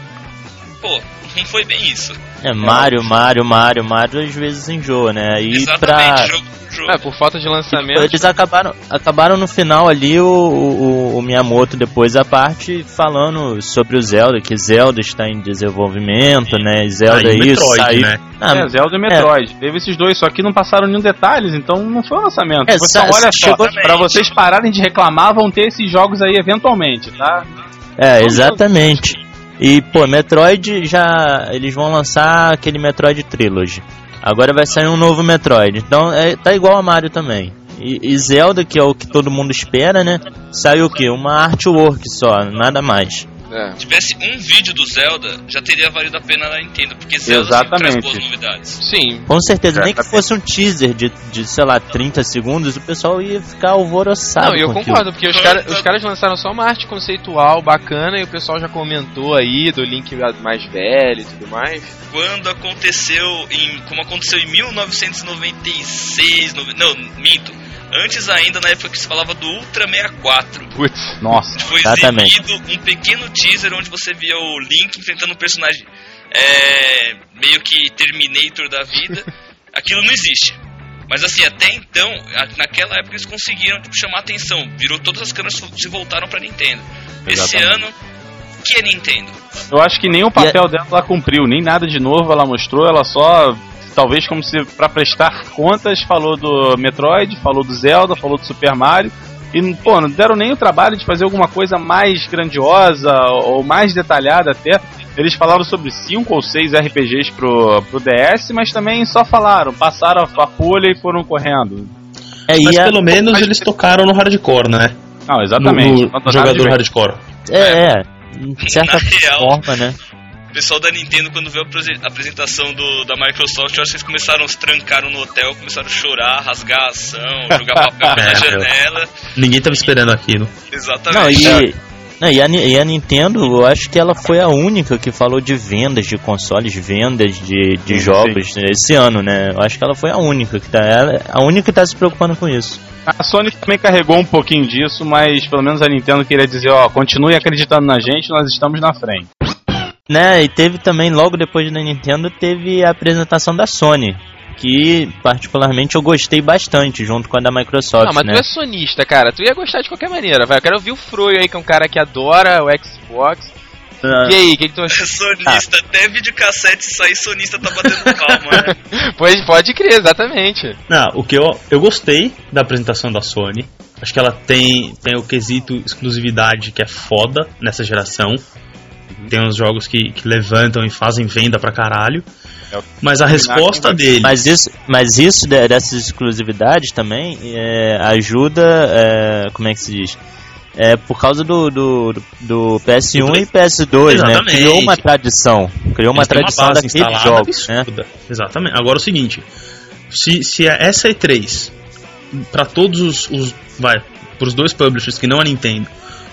Pô, não foi bem isso. É, Mario, Mario, Mario, Mario às vezes enjoa, né? E Exatamente, pra... jogo é, por falta de lançamento. Eles acabaram, acabaram no final ali o, o, o, Miyamoto depois a parte falando sobre o Zelda, que Zelda está em desenvolvimento, né? Zelda ah, isso, Metroid, saiu... né? Ah, é, Zelda e Metroid. É. Teve esses dois, só que não passaram nenhum detalhes, então não foi um lançamento. É, então, olha só, para vocês pararem de reclamar, vão ter esses jogos aí eventualmente, tá? É, exatamente. E, pô, Metroid já. Eles vão lançar aquele Metroid Trilogy. Agora vai sair um novo Metroid. Então é, tá igual a Mario também. E, e, Zelda, que é o que todo mundo espera, né? Saiu o quê? Uma artwork só, nada mais. É. Se tivesse um vídeo do Zelda, já teria valido a pena na Nintendo, porque Zelda Exatamente. traz boas novidades. Sim. Com certeza, nem que fosse um teaser de, de, sei lá, 30 segundos, o pessoal ia ficar alvoroçado. Não, eu concordo, porque os, cara, os caras lançaram só uma arte conceitual bacana e o pessoal já comentou aí do Link mais velho e tudo mais. Quando aconteceu, em, como aconteceu em 1996, no, não, minto, Antes ainda, na época que se falava do Ultra 64. Putz, nossa. Foi exatamente. exibido um pequeno teaser onde você via o Link enfrentando um personagem é, meio que Terminator da vida. Aquilo não existe. Mas assim, até então, naquela época eles conseguiram tipo, chamar atenção. Virou todas as câmeras se voltaram pra Nintendo. Exatamente. Esse ano, que é Nintendo? Eu acho que nem o papel dela ela cumpriu, nem nada de novo ela mostrou, ela só talvez como se para prestar contas falou do Metroid, falou do Zelda, falou do Super Mario e pô, não deram nem o trabalho de fazer alguma coisa mais grandiosa ou mais detalhada até. Eles falaram sobre 5 ou 6 RPGs pro, pro DS, mas também só falaram, passaram a folha e foram correndo. É, mas a... pelo menos mas... eles tocaram no hardcore, né? Não, exatamente. No, no jogador hardcore. É, é. De certa forma, né? O pessoal da Nintendo, quando viu a apresentação do, da Microsoft, eu acho que eles começaram, se trancaram no hotel, começaram a chorar, rasgar a ação, jogar papel pela é, janela. Ninguém tava esperando aquilo. Exatamente. Não, e, não, e, a, e, a, Nintendo, eu acho que ela foi a única que falou de vendas de consoles, vendas de, de sim, jogos sim. esse ano, né? Eu acho que ela foi a única que tá, ela, a única que tá se preocupando com isso. A Sony também carregou um pouquinho disso, mas pelo menos a Nintendo queria dizer, ó, continue acreditando na gente, nós estamos na frente. Né, e teve também, logo depois da Nintendo, teve a apresentação da Sony. Que particularmente eu gostei bastante, junto com a da Microsoft. Não, mas né? tu é sonista, cara. Tu ia gostar de qualquer maneira, vai. Eu quero ouvir o Froio aí, que é um cara que adora o Xbox. Ah. E aí, o que, que tu achou? Sonista, ah. até videocassete sair sonista tá batendo palma, né? pois pode crer, exatamente. Não, o que eu, eu gostei da apresentação da Sony. Acho que ela tem, tem o quesito exclusividade que é foda nessa geração. Tem uns jogos que, que levantam e fazem venda pra caralho. É mas a resposta dele. Mas isso, mas isso dessas exclusividades também é, ajuda. É, como é que se diz? É por causa do, do, do PS1 e PS2, né? Exatamente. né? Criou uma tradição. Criou uma tradição uma daqueles jogos. Né? Exatamente. Agora o seguinte: se, se essa E3, para todos os, os. Vai, pros dois publishers que não a Nintendo,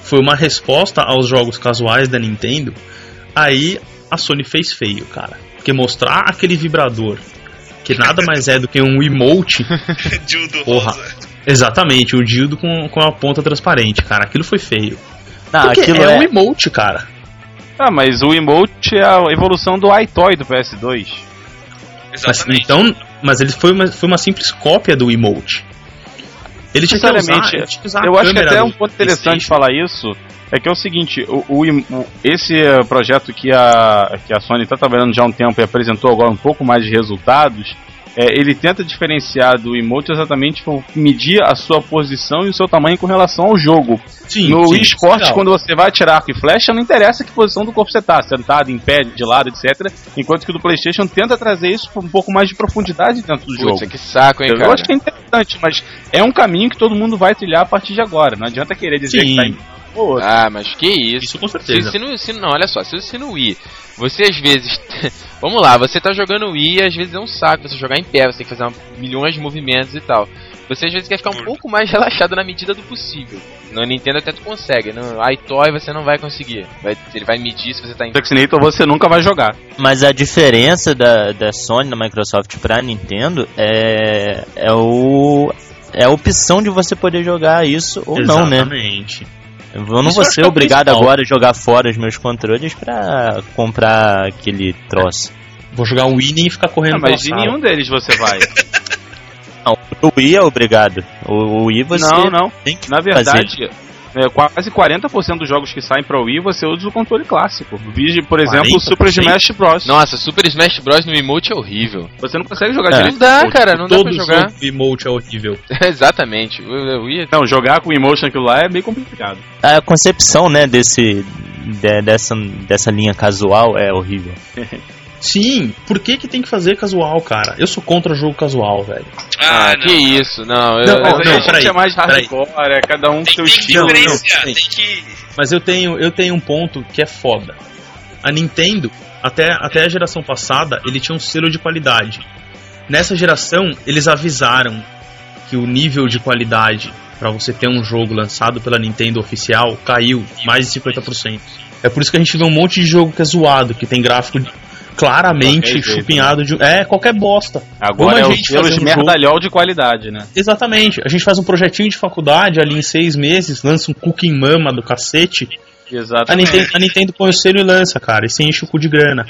foi uma resposta aos jogos casuais da Nintendo, aí a Sony fez feio, cara. Porque mostrar aquele vibrador, que nada mais é do que um emote. dildo porra. Rosa. Exatamente, o dildo com, com a ponta transparente, cara. Aquilo foi feio. Não, Porque aquilo é, é um emote, cara. Ah, mas o emote é a evolução do iToy do PS2. Mas, Exatamente. então, mas ele foi uma, foi uma simples cópia do emote. Ele tinha que usar, tinha que usar Eu acho que até um ponto interessante falar isso é que é o seguinte, o, o o- esse eh, projeto que a, que a Sony está trabalhando já há um tempo e apresentou agora um pouco mais de resultados, é, ele tenta diferenciar do emote exatamente por medir a sua posição e o seu tamanho com relação ao jogo. Sim, no sim, esporte, quando você vai atirar arco e flecha, não interessa que posição do corpo você tá, sentado, em pé, de lado, etc. Enquanto que o do Playstation tenta trazer isso com um pouco mais de profundidade dentro do jogo. Putz, que saco, hein, Eu cara. acho que é interessante, mas é um caminho que todo mundo vai trilhar a partir de agora. Não adianta querer dizer Sim. que tá em ou. Ah, mas que isso. Isso com Se, certeza. se no, se, não, olha só, se, se no Wii, você às vezes. vamos lá, você tá jogando Wii e às vezes é um saco você jogar em pé, você tem que fazer uma- milhões de movimentos e tal. Você às vezes quer ficar um pouco mais relaxado na medida do possível. No Nintendo até tu consegue, no iToy você não vai conseguir. Vai- ele vai medir se você tá em. Vaccinator você nunca vai jogar. Mas a diferença da, da Sony, da Microsoft pra Nintendo é, é o é a opção de você poder jogar isso ou não, né? Exatamente. Eu não Isso vou ser é obrigado principal. agora a jogar fora os meus controles pra comprar aquele troço. Vou jogar o Winnie e ficar correndo Ah, mas de nenhum deles você vai. Não, o Wii é obrigado. O, o Wii você não, não. tem que Na fazer. É, quase 40% dos jogos que saem pra Wii você usa o controle clássico. Vige, por exemplo, o Super 40%? Smash Bros. Nossa, Super Smash Bros no emote é horrível. Você não consegue jogar É. direito. Não dá, o cara, não dá pra Todo jogar. jogo emote é horrível. Exatamente. O, o Wii é Não, jogar com o Emotion aquilo lá é bem complicado. A concepção, né, desse de- dessa dessa linha casual é horrível. Sim, por que que tem que fazer casual, cara? Eu sou contra jogo casual, velho. Ah, Ah, não. que isso, não. Eu, Não, não, gente peraí, é mais hardcore, é cada um com Tem, seu tem que estilo. não, diferenciar, não, tem que. Mas eu tenho, eu tenho um ponto que é foda. A Nintendo, até, até a geração passada, ele tinha um selo de qualidade. Nessa geração, eles avisaram que o nível de qualidade para você ter um jogo lançado pela Nintendo oficial caiu mais de 50%. É por isso que a gente vê um monte de jogo que é zoado, que tem gráfico claramente chupinhado de. É, qualquer bosta. Agora Como a é o gente selo fazer de um jogo- merdalhol de qualidade, né? Exatamente. A gente faz um projetinho de faculdade ali em seis meses, lança um cookie mama do cacete. A Exatamente. Nintendo, a Nintendo põe o selo e lança, cara, e se enche o cu de grana.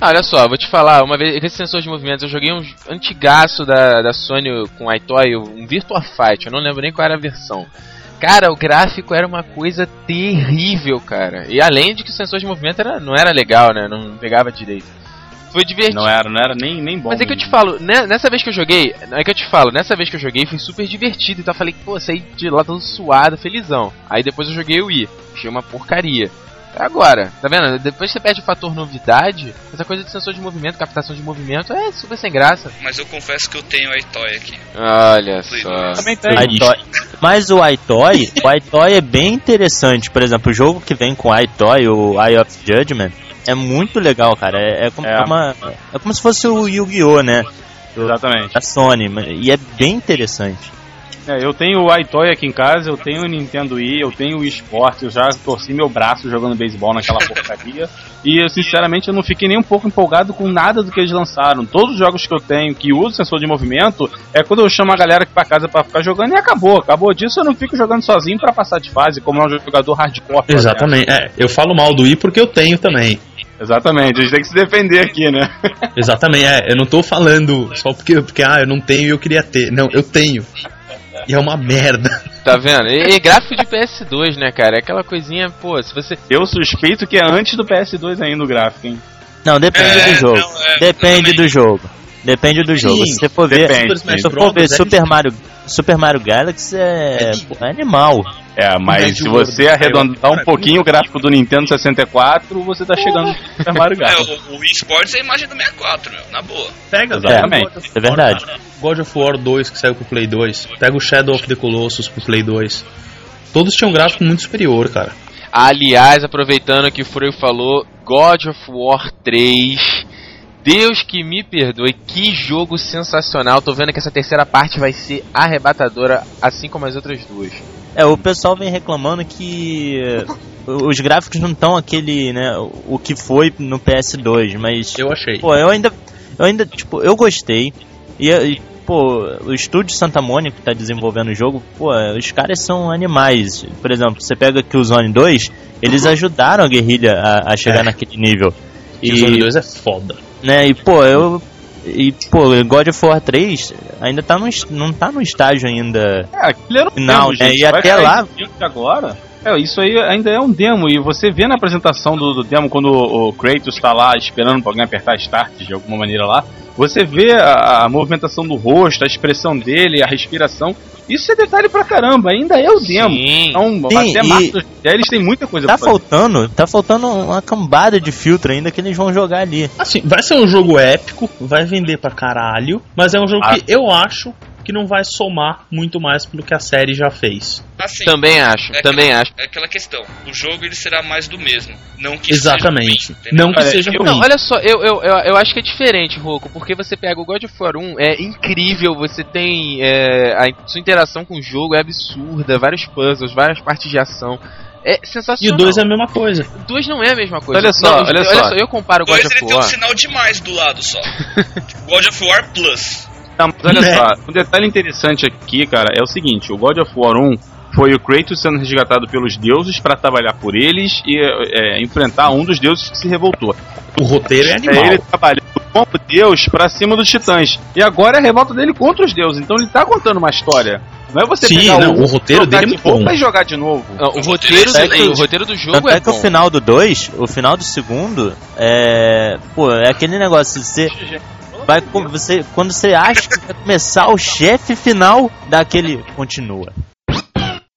Ah, olha só, vou te falar, uma vez, esse sensor de movimentos, eu joguei um antigaço da, da Sony com iToy, um Virtua Fight, eu não lembro nem qual era a versão. Cara, o gráfico era uma coisa terrível, cara. E além de que o sensor de movimento era, não era legal, né? Não pegava direito. Foi divertido. Não era, não era nem, nem bom. Mas é que eu te falo, né, nessa vez que eu joguei, é que eu te falo, nessa vez que eu joguei foi super divertido, então eu falei, pô, saí de lá todo suado, felizão. Aí depois eu joguei o Wii, achei uma porcaria. Agora, tá vendo? Depois você perde o fator novidade, essa coisa de sensor de movimento, captação de movimento, é super sem graça. Mas eu confesso que eu tenho a iToy aqui. Olha só. Também tem. iToy. Mas o iToy, o iToy é bem interessante. Por exemplo, o jogo que vem com o iToy, o Eye of Judgment, é muito legal, cara. É, é como, É. uma- é como se fosse o Yu-Gi-Oh, né? Exatamente. Da Sony. E é bem interessante. É, eu tenho o iToy aqui em casa, eu tenho o Nintendo Wii, eu tenho o esporte, eu já torci meu braço jogando beisebol naquela porcaria. E eu, sinceramente, eu não fiquei nem um pouco empolgado com nada do que eles lançaram. Todos os jogos que eu tenho que usam sensor de movimento é quando eu chamo a galera aqui pra casa pra ficar jogando e acabou. Acabou disso, eu não fico jogando sozinho pra passar de fase, como é um jogador hardcore. Exatamente. É, eu falo mal do Wii porque eu tenho também. Exatamente, a gente tem que se defender aqui, né? Exatamente, é, eu não tô falando só porque, porque ah, eu não tenho e eu queria ter. Não, eu tenho. E é uma merda. Tá vendo? E, e gráfico de PS2, né, cara? É aquela coisinha, pô, se você. Eu suspeito que é antes do PS2 ainda o gráfico, hein? Não, depende É, do jogo. não, é, depende do jogo. Depende do jogo. Se você for ver, depende. Se você for ver Super Mario, Super Mario Galaxy é, É é animal. É, mas se você arredondar um pouquinho o gráfico do Nintendo 64, você tá chegando no Super Mario É, Galaxy. o, o Wii Sports é a imagem do 64, meu, na boa. Pega, Exatamente. Of É verdade. God of War 2 que saiu pro Play 2. Pega o Shadow of the Colossus pro Play 2. Todos tinham um gráfico muito superior, cara. Aliás, aproveitando que o Fureu falou, God of War 3. Deus que me perdoe, que jogo sensacional. Tô vendo que essa terceira parte vai ser arrebatadora, assim como as outras duas. É, o pessoal vem reclamando que eh, os gráficos não estão aquele, né, o que foi no PS2, mas Eu achei. pô, eu ainda eu ainda, tipo, eu gostei. E, e pô, o estúdio Santa Mônica que tá desenvolvendo o jogo, pô, os caras são animais. Por exemplo, você pega aqui o Zone 2, eles ajudaram a guerrilha a, a chegar É. naquele nível. E o Zone 2 é foda. né, e pô, eu e pô, God of War 3 ainda tá no, não tá no estágio ainda. É, aquilo era um Não, demo, né, gente. e Vai até lá- agora. É, isso aí ainda é um demo. E você vê na apresentação do, do demo, quando o, o Kratos tá lá esperando pra alguém apertar Start de alguma maneira lá, você vê a, a movimentação do rosto, a expressão dele, a respiração. Isso é detalhe pra caramba, ainda é o demo. Sim. Então, Sim, até março, eles têm muita coisa Tá pra fazer. faltando, tá faltando uma cambada de filtro ainda que eles vão jogar ali. Assim, vai ser um jogo épico, vai vender pra caralho, mas é um jogo Ah. que eu acho que não vai somar muito mais pelo que a série já fez. Assim, Também acho, É também acho. é aquela questão. O jogo ele será mais do mesmo. Não que Exatamente. seja ruim, entendeu? não que Olha, seja eu- ruim. Não, olha só, eu, eu, eu, eu acho que é diferente, Roco, porque você pega o God of War 1, é incrível, você tem. É, a sua interação com o jogo é absurda, vários puzzles, várias partes de ação. É E sensacional. o 2 é a mesma coisa. O 2 não é a mesma coisa. Olha só, Não, olha só. eu comparo o God Dois ele of tem um War. sinal de mais do lado só. God of War Plus. Tá, mas olha Né? só, um detalhe interessante aqui, cara, é o seguinte: o God of War 1 foi o Kratos sendo resgatado pelos deuses pra trabalhar por eles e é, enfrentar um dos deuses que se revoltou. O roteiro é É animal. ele trabalhando como Deus pra cima dos titãs. E agora é a revolta dele contra os deuses. Então ele tá contando uma história. Não é você Sim, pegar não, o, o roteiro dele é de muito bom. e jogar de novo. Não, o, roteiro, é do, o roteiro do jogo é, é que bom. o final do 2, o final do segundo, é. Pô, é aquele negócio, você. Vai, com- você, quando você acha que vai começar o chefe final daquele. Continua.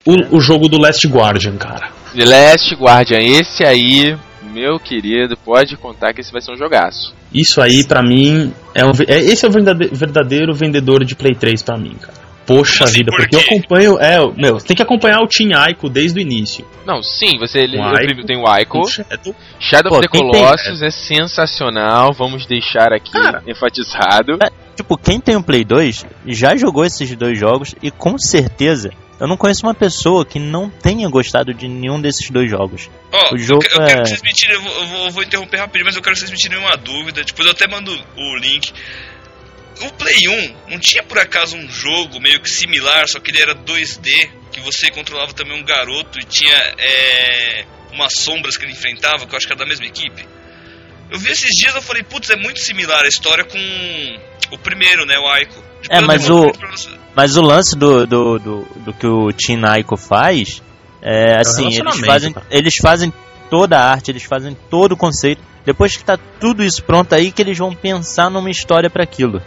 O, o jogo do Last Guardian, cara. The Last Guardian, esse aí, meu querido, pode contar que esse vai ser um jogaço. Isso aí, pra mim, é, um, é esse é o verdade- verdadeiro vendedor de Play 3 pra mim, cara. Poxa assim, vida, por porque eu acompanho. É, meu, tem que acompanhar o Team Aiko desde o início. Não, sim, você ele, o Ico. primeiro tem o Ico, O Shadow. Shadow Pô, of the quem tem- Colossus é sensacional, vamos deixar aqui Cara. enfatizado. Tipo, quem tem um Play 2 já jogou esses dois jogos e com certeza eu não conheço uma pessoa que não tenha gostado de nenhum desses dois jogos. Ó, O jogo eu, eu quero é- que vocês me tirem, eu vou, eu vou- eu vou interromper rapidinho, mas eu quero que vocês me tirem uma dúvida. Depois eu até mando o link. O Play 1 não tinha por acaso um jogo meio que similar, só que ele era 2D, que você controlava também um garoto e tinha é, umas sombras que ele enfrentava, que eu acho que era da mesma equipe. Eu vi esses dias eu falei, putz, é muito similar a história com o primeiro, né, o Aiko. Depois É, mas o-. Mas o lance do, do, do, do que o Team Ico faz é assim, eles fazem, cara. eles fazem toda a arte, eles fazem todo o conceito. Depois que tá tudo isso pronto aí que eles vão pensar numa história para aquilo.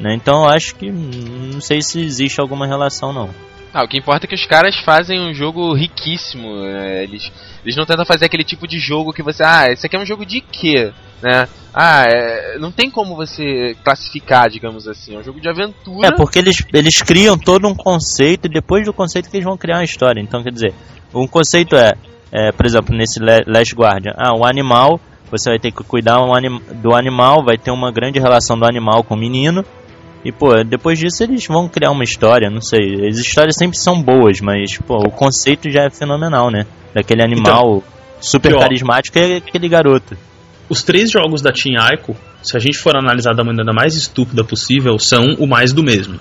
Né? Então eu acho que hum, não sei se existe alguma relação não. Ah, o que importa é que os caras fazem um jogo riquíssimo. né? Eles, eles não tentam fazer aquele tipo de jogo que você. Ah, esse aqui é um jogo de quê? Né? Ah, é, não tem como você classificar, digamos assim. É um jogo de aventura. É, porque eles, eles criam todo um conceito e depois do conceito que eles vão criar uma história. Então, quer dizer, um conceito é, é, por exemplo, nesse Last Guardian, ah, um animal, você vai ter que cuidar do animal, vai ter uma grande relação do animal com o menino. E, pô, depois disso eles vão criar uma história, não sei. As histórias sempre são boas, mas, pô, o conceito já é fenomenal, né? Daquele animal super que, ó, carismático é aquele garoto. Os três jogos da Team Ico, se a gente for analisar da maneira mais estúpida possível, são o mais do mesmo.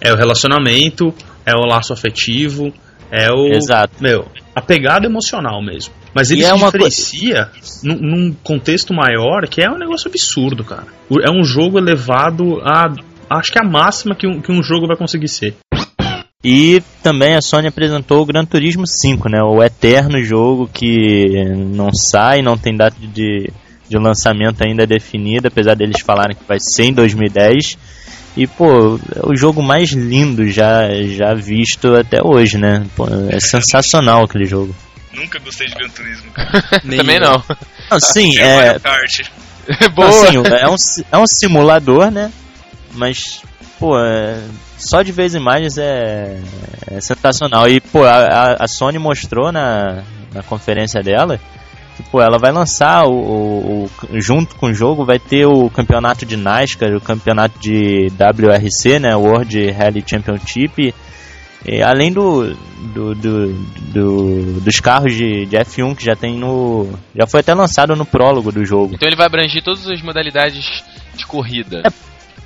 É o relacionamento, é o laço afetivo, é o. Exato. Meu, a pegada emocional mesmo. Mas ele E se é uma diferencia num, num contexto maior que é um negócio absurdo, cara. É um jogo elevado a. Acho que é a máxima que um, que um jogo vai conseguir ser. E também a Sony apresentou o Gran Turismo 5, né? O eterno jogo que não sai, não tem data de, de lançamento ainda definida, apesar deles falarem que vai ser em 2010. E, pô, é o jogo mais lindo já, já visto até hoje, né? Pô, é sensacional aquele jogo. Nunca gostei de Gran Turismo. cara. Também não. Não, sim, Prefiro é, Mario Kart. Boa. Assim, é, um, é um simulador, né? Mas, pô, é- só de ver as imagens é, é sensacional. E, pô, a, a- Sony mostrou na, na conferência dela pô, ela vai lançar o, o- o- junto com o jogo, vai ter o campeonato de NASCAR, o campeonato de WRC, né? World Rally Championship. E, além do, do, do- do- dos carros de, de F1 que já tem no. Já foi até lançado no prólogo do jogo. Então ele vai abranger todas as modalidades de corrida. É,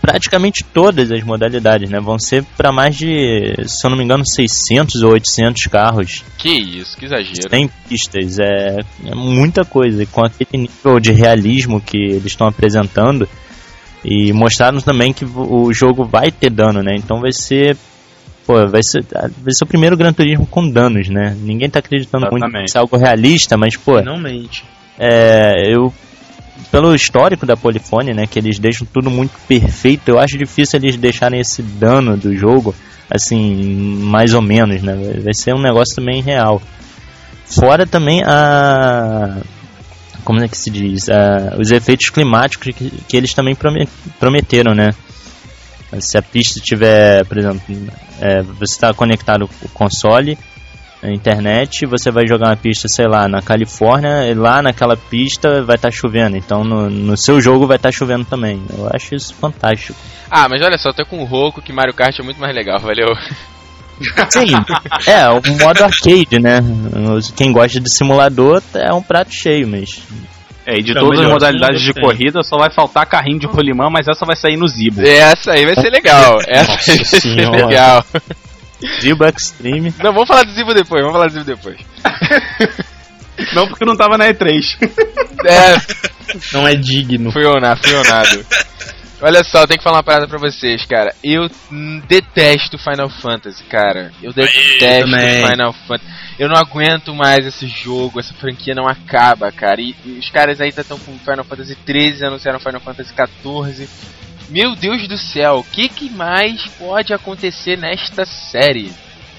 praticamente todas as modalidades, né? Vão ser para mais de, se eu não me engano, 600 ou 800 carros. Que isso, que exagero. Tem pistas, é, é muita coisa. E com aquele nível de realismo que eles estão apresentando, e mostraram também que o jogo vai ter dano, né? Então vai ser. Pô, vai ser, vai ser o primeiro Gran Turismo com danos, né? Ninguém tá acreditando Exatamente. muito que isso é algo realista, mas, pô, Finalmente. é, eu pelo histórico da Polyphony, né, que eles deixam tudo muito perfeito, eu acho difícil eles deixarem esse dano do jogo assim, mais ou menos, né? Vai- ser um negócio também real. Fora também a como é que se diz, Ah, os efeitos climáticos que, que eles também prome- prometeram, né? Se a pista tiver, por exemplo, é, você está conectado o console, a internet, você vai jogar uma pista, sei lá, na Califórnia, e lá naquela pista vai estar chovendo, então no, no seu jogo vai estar chovendo também. Eu acho isso fantástico. Ah, mas olha só, tô com o Roku que Mario Kart é muito mais legal, valeu. Sim, é, o modo arcade, né? Quem gosta de simulador é um prato cheio, mas. É, e de É o todas as modalidades de corrida, só vai faltar carrinho de rolimã, mas essa vai sair no Zibo. Essa aí vai ser legal. Essa Nossa aí vai ser senhora. legal. Zibo Extreme. Não, vamos falar do Zibo depois, vamos falar do Zibo depois. Não porque não tava na E3. É, Não é digno. fui honrado, fui honrado. Olha só, eu tenho que falar uma parada pra vocês, cara. Eu detesto Final Fantasy, cara. Eu detesto. Final Fantasy. Eu não aguento mais esse jogo, essa franquia não acaba, cara. E, e os caras aí estão com Final Fantasy 13, anunciaram Final Fantasy 14. Meu Deus do céu, o que, que mais pode acontecer nesta série?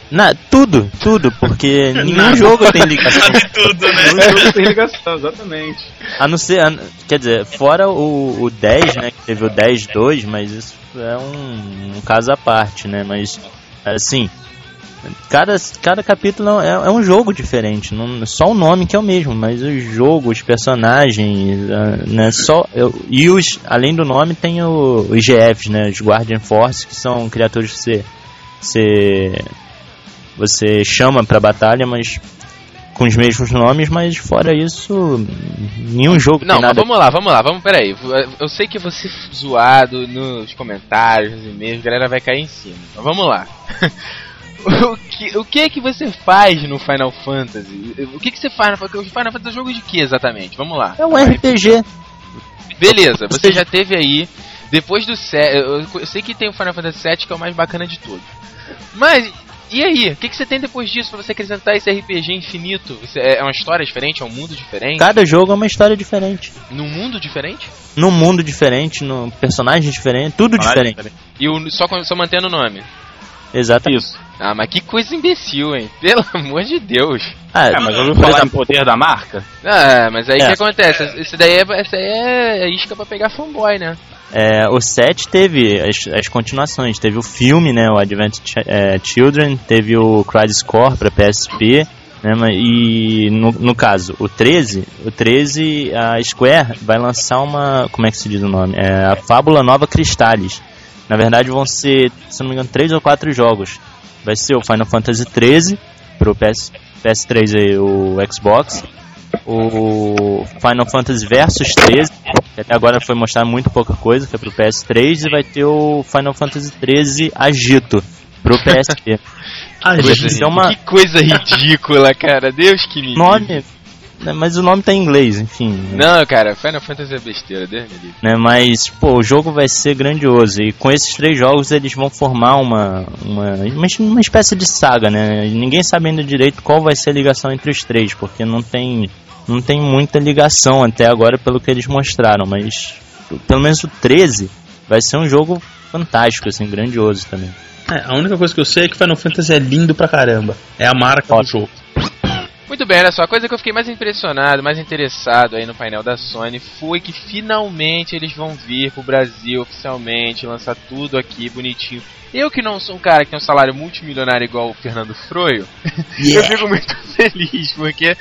Na, tudo, tudo, porque nenhum Nada. jogo tem ligação. Tudo, né? Não jogo sem ligação, exatamente. A não ser, a- quer dizer, fora o, o 10, né, que teve o 10-2, mas isso é um, um caso à parte, né, mas, assim, cada, cada capítulo é, é um jogo diferente, não, só o nome que é o mesmo, mas o jogo, os personagens, ah, né, só, eu- e os, além do nome tem o, os GFs, né, os Guardian Force, que são criaturas que você, você, você chama pra batalha, mas com os mesmos nomes, mas fora isso, nenhum jogo Não, nada. vamos lá, vamos lá, vamos, peraí. Eu sei que você zoado nos comentários, nos e-mails, a galera vai cair em cima. Mas vamos lá. O que, o que é que você faz no Final Fantasy? O que, que você faz no Final Fantasy? O Final Fantasy é um jogo de que exatamente? Vamos lá. É um RPG. Beleza, você já teve aí. Depois do 7. Eu, sei que tem o Final Fantasy 7 que é o mais bacana de todos. Mas. E aí? O que, que você tem depois disso pra você acrescentar esse RPG infinito? Você- é uma história diferente? É um mundo diferente? Cada jogo é uma história diferente. Num mundo diferente? Num mundo diferente, num personagem diferente, tudo diferente. E o, só, só mantendo o nome. Exatamente. Isso. Ah, mas que coisa imbecil, hein? Pelo amor de Deus. Ah, É, mas eu por falar em exemplo, poder da marca? Ah, mas aí o É. que acontece? Esse daí é, essa aí é isca pra pegar fanboy, né? é, o 7 teve as, as continuações. Teve o filme, né, o Advent Ch- é, Children, teve o Crisis Core pra PSP, né, mas- e no, no caso, o 13, o 13, a Square vai lançar uma, como é que se diz o nome? É, a Fábula Nova Cristales. Na verdade vão ser, se não me engano, 3 ou 4 jogos. Vai ser o Final Fantasy 13 pro PS, PS3 e o Xbox, o Final Fantasy Versus 13, que até agora foi mostrar muito pouca coisa, que é pro PS3, e vai ter o Final Fantasy 13 Agito pro PSP. Assim, é uma- Que coisa ridícula, cara. Deus que me. nome, mas o nome tá em inglês, enfim. Não, cara, Final Fantasy é besteira, Deus me livre. né, mas pô, o jogo vai ser grandioso e com esses três jogos eles vão formar uma, uma, uma, uma espécie de saga, né? Ninguém sabe ainda direito qual vai ser a ligação entre os três, porque não tem, não tem muita ligação até agora pelo que eles mostraram, mas pelo menos o 13 vai ser um jogo fantástico, assim, grandioso também. É, a única coisa que eu sei é que Final Fantasy é lindo pra caramba. É a marca do jogo. Muito bem, olha só, a coisa que eu fiquei mais impressionado, mais interessado aí no painel da Sony foi que finalmente eles vão vir pro Brasil oficialmente, lançar tudo aqui bonitinho. Eu que não sou um cara que tem um salário multimilionário igual o Fernando Froio, eu fico muito feliz, porque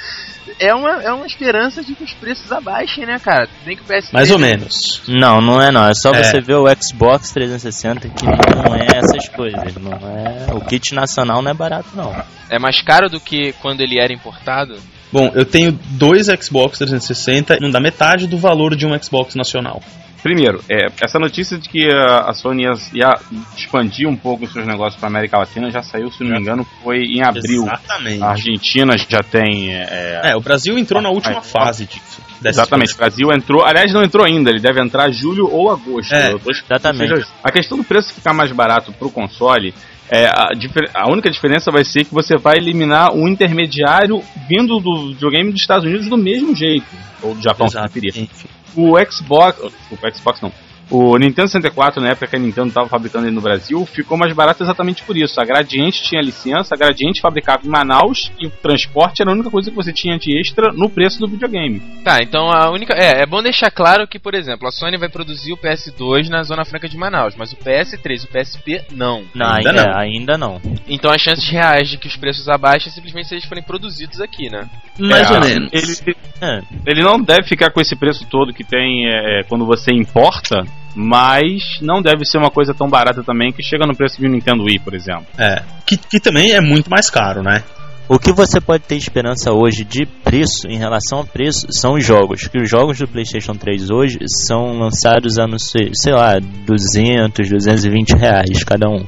é uma, é uma esperança de que os preços abaixem, né, cara? Nem que o PS3 Mais ou menos. Não, não é não, é só É. você ver o Xbox 360 que não é essas coisas, não é, o kit nacional não é barato não. é mais caro do que quando ele era importado. Bom, eu tenho dois Xbox 360, não dá metade do valor de um Xbox nacional. Primeiro, é, essa notícia de que a, a Sony ia, ia, expandir um pouco os seus negócios para América Latina já saiu, se não me engano, foi em abril. Exatamente. A Argentina já tem. É, é o Brasil entrou na última fase disso. Exatamente, o Brasil entrou. Aliás, não entrou ainda, ele deve entrar julho ou agosto. É, exatamente. Seja, a questão do preço ficar mais barato pro console. É, a, a, única diferença vai ser que você vai eliminar um intermediário vindo do videogame dos Estados Unidos do mesmo jeito. Ou do Japão, se preferir. O Xbox. O Xbox não. O Nintendo 64, na época que a Nintendo estava fabricando ele no Brasil, ficou mais barato exatamente por isso. A Gradiente tinha licença, a Gradiente fabricava em Manaus e o transporte era a única coisa que você tinha de extra no preço do videogame. Tá, então a única. É, é bom deixar claro que, por exemplo, a Sony vai produzir o PS2 na Zona Franca de Manaus, mas o PS3 e o PSP não. Não, ainda, ainda não. ainda não. Então as chances reais de que os preços abaixem é simplesmente se eles forem produzidos aqui, né? Mais é, ou menos. Ele, é. ele não deve ficar com esse preço todo que tem é, quando você importa mas não deve ser uma coisa tão barata também que chega no preço de um Nintendo Wii, por exemplo. É, que, que também é muito mais caro, né? O que você pode ter esperança hoje de preço, em relação ao preço, são os jogos. Que os jogos do PlayStation 3 hoje são lançados a, não sei, sei lá, 200, 220 reais cada um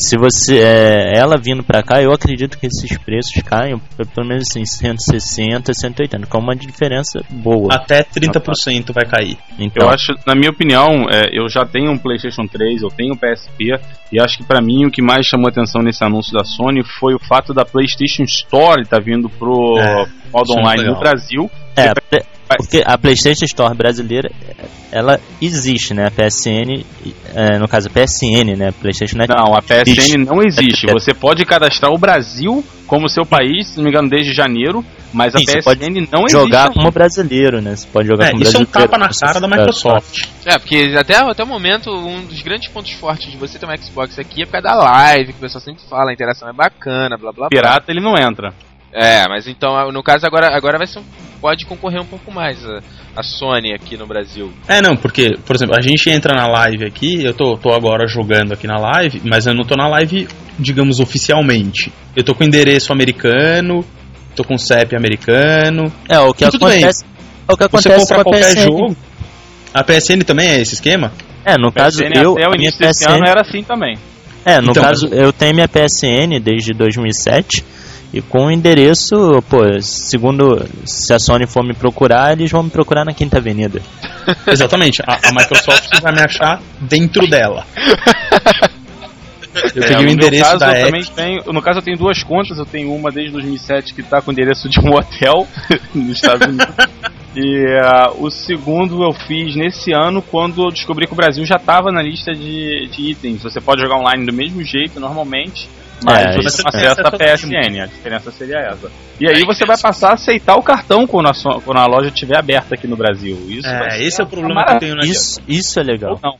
se você é, ela vindo para cá, eu acredito que esses preços caem pelo menos assim 160, 180, com uma diferença boa. Até 30% vai cair. Então, eu acho, na minha opinião, é, eu já tenho um PlayStation 3, eu tenho um PSP e acho que para mim o que mais chamou atenção nesse anúncio da Sony foi o fato da PlayStation Store estar tá vindo pro é, modo online no Brasil. É, porque a PlayStation Store brasileira, ela existe, né? A PSN, é, no caso a PSN, né? PlayStation Net. Não, a PSN existe. não existe. Você pode cadastrar o Brasil como seu país, se não me engano, desde janeiro, mas Sim, a PSN não existe. Jogar como brasileiro, né? Você pode jogar é, como isso brasileiro. é um tapa na cara da Microsoft. É, porque até, até o momento, um dos grandes pontos fortes de você ter um Xbox aqui é por causa da live, que o pessoal sempre fala, a interação é bacana, blá blá blá. Pirata ele não entra. É, mas então, no caso agora, agora vai ser, pode concorrer um pouco mais a, a, Sony aqui no Brasil. É, não, porque, por exemplo, a gente entra na live aqui, eu tô, tô agora jogando aqui na live, mas eu não tô na live, digamos, oficialmente. Eu tô com endereço americano, tô com CEP americano. É, o que acontece, é o que acontece Você compra qualquer PSN. jogo. A PSN também é esse esquema? É, no caso PSN eu, até o início desse PSN... ano era assim também. É, no então, caso eu tenho minha PSN desde 2007 e com o endereço, pô, segundo se a Sony for me procurar, eles vão me procurar na Quinta Avenida. Exatamente, a, a Microsoft vai me achar dentro dela. Eu peguei é, o endereço da eu também tenho, No caso, eu tenho duas contas. Eu tenho uma desde 2007 que está com o endereço de um hotel nos Estados Unidos. e uh, o segundo eu fiz nesse ano quando eu descobri que o Brasil já estava na lista de, de itens. Você pode jogar online do mesmo jeito, normalmente. Mas é, você tem acesso à PSN, a diferença seria essa. E aí você vai passar a aceitar o cartão quando a, quando a loja estiver aberta aqui no Brasil. Isso é, esse é o problema que eu tenho na isso, isso é legal. não.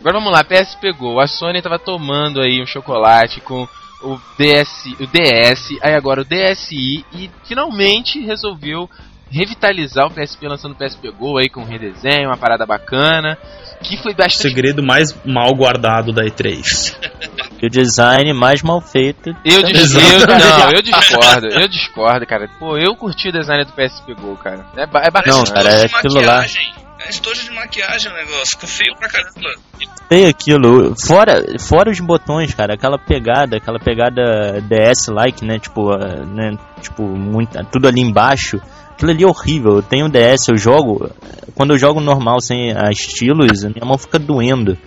Agora vamos lá, PS pegou. A Sony tava tomando aí um chocolate com o DS, o DS, aí agora o DSi e finalmente resolveu revitalizar o PSP lançando o PSP Go aí com um redesenho, uma parada bacana, que foi bastante... O segredo mais mal guardado da E3. o design mais mal feito. Eu, dis eu, não, eu discordo, eu discordo, cara. Pô, eu curti o design do PSP Go, cara. É, é bacana. Não, cara, é aquilo lá. É estojo de maquiagem o negócio, ficou feio pra caramba. Feio aquilo. Fora, fora os botões, cara, aquela pegada, aquela pegada DS-like, né? Tipo, né? Tipo, muito, tudo ali embaixo. Aquilo ali é horrível. Eu tenho DS, eu jogo. Quando eu jogo normal, sem a estilos, a minha mão fica doendo.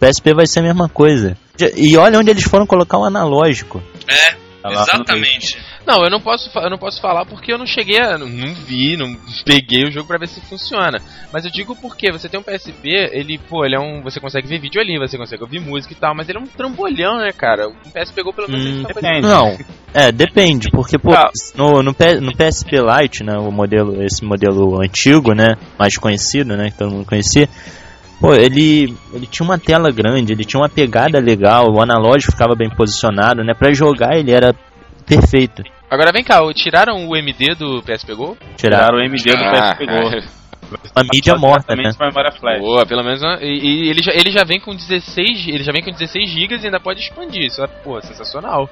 PSP vai ser a mesma coisa. E olha onde eles foram colocar o analógico. É, exatamente. Não, eu não posso, eu não posso falar porque eu não cheguei a. Não, não vi, não peguei o jogo para ver se funciona. Mas eu digo porque você tem um PSP, ele, pô, ele é um. Você consegue ver vídeo ali, você consegue ouvir música e tal, mas ele é um trambolhão, né, cara? O PS pegou pelo menos hum, depende. Não, é, depende, porque, pô, ah. no, no, no, PSP Lite, né, o modelo, esse modelo antigo, né, mais conhecido, né, que todo mundo conhecia. Pô, ele, ele tinha uma tela grande, ele tinha uma pegada legal, o analógico ficava bem posicionado, né? Pra jogar ele era perfeito. Agora vem cá, tiraram o MD do PSP Go? Tiraram o MD do ah, PSP Go. Uma mídia morta, né? Boa, pelo menos. E, e, ele, já, ele já vem com 16, ele já vem com 16 GB e ainda pode expandir. Isso é, pô, sensacional.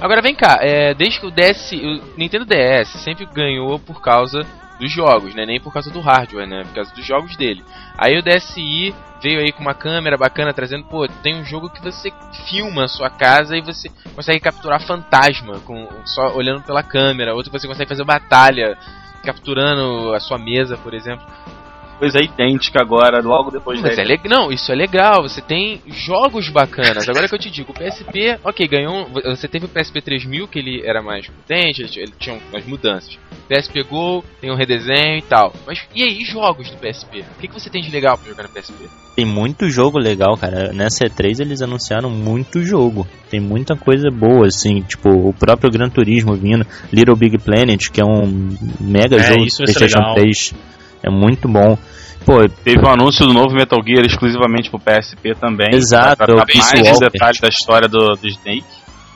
Agora vem cá, é, desde que o DS, o Nintendo DS sempre ganhou por causa dos jogos, né? Nem por causa do hardware, né? Por causa dos jogos dele. Aí o DSi veio aí com uma câmera bacana trazendo, pô, tem um jogo que você filma a sua casa e você consegue capturar fantasma com só olhando pela câmera, outro você consegue fazer batalha capturando a sua mesa, por exemplo coisa idêntica agora, logo depois Mas é le... Não, isso é legal, você tem jogos bacanas. Agora que eu te digo, o PSP, ok, ganhou. Você teve o PSP 3000, que ele era mais potente, ele tinha umas mudanças. O PSP Go, tem um redesenho e tal. Mas e aí, jogos do PSP? O que, que você tem de legal pra jogar no PSP? Tem muito jogo legal, cara. Nessa E3 eles anunciaram muito jogo. Tem muita coisa boa, assim, tipo, o próprio Gran Turismo vindo, Little Big Planet, que é um mega é, jogo do PlayStation 3 é muito bom. Pô, teve um anúncio do novo Metal Gear exclusivamente pro PSP também. Exato, pra mais detalhes da história do, do Snake.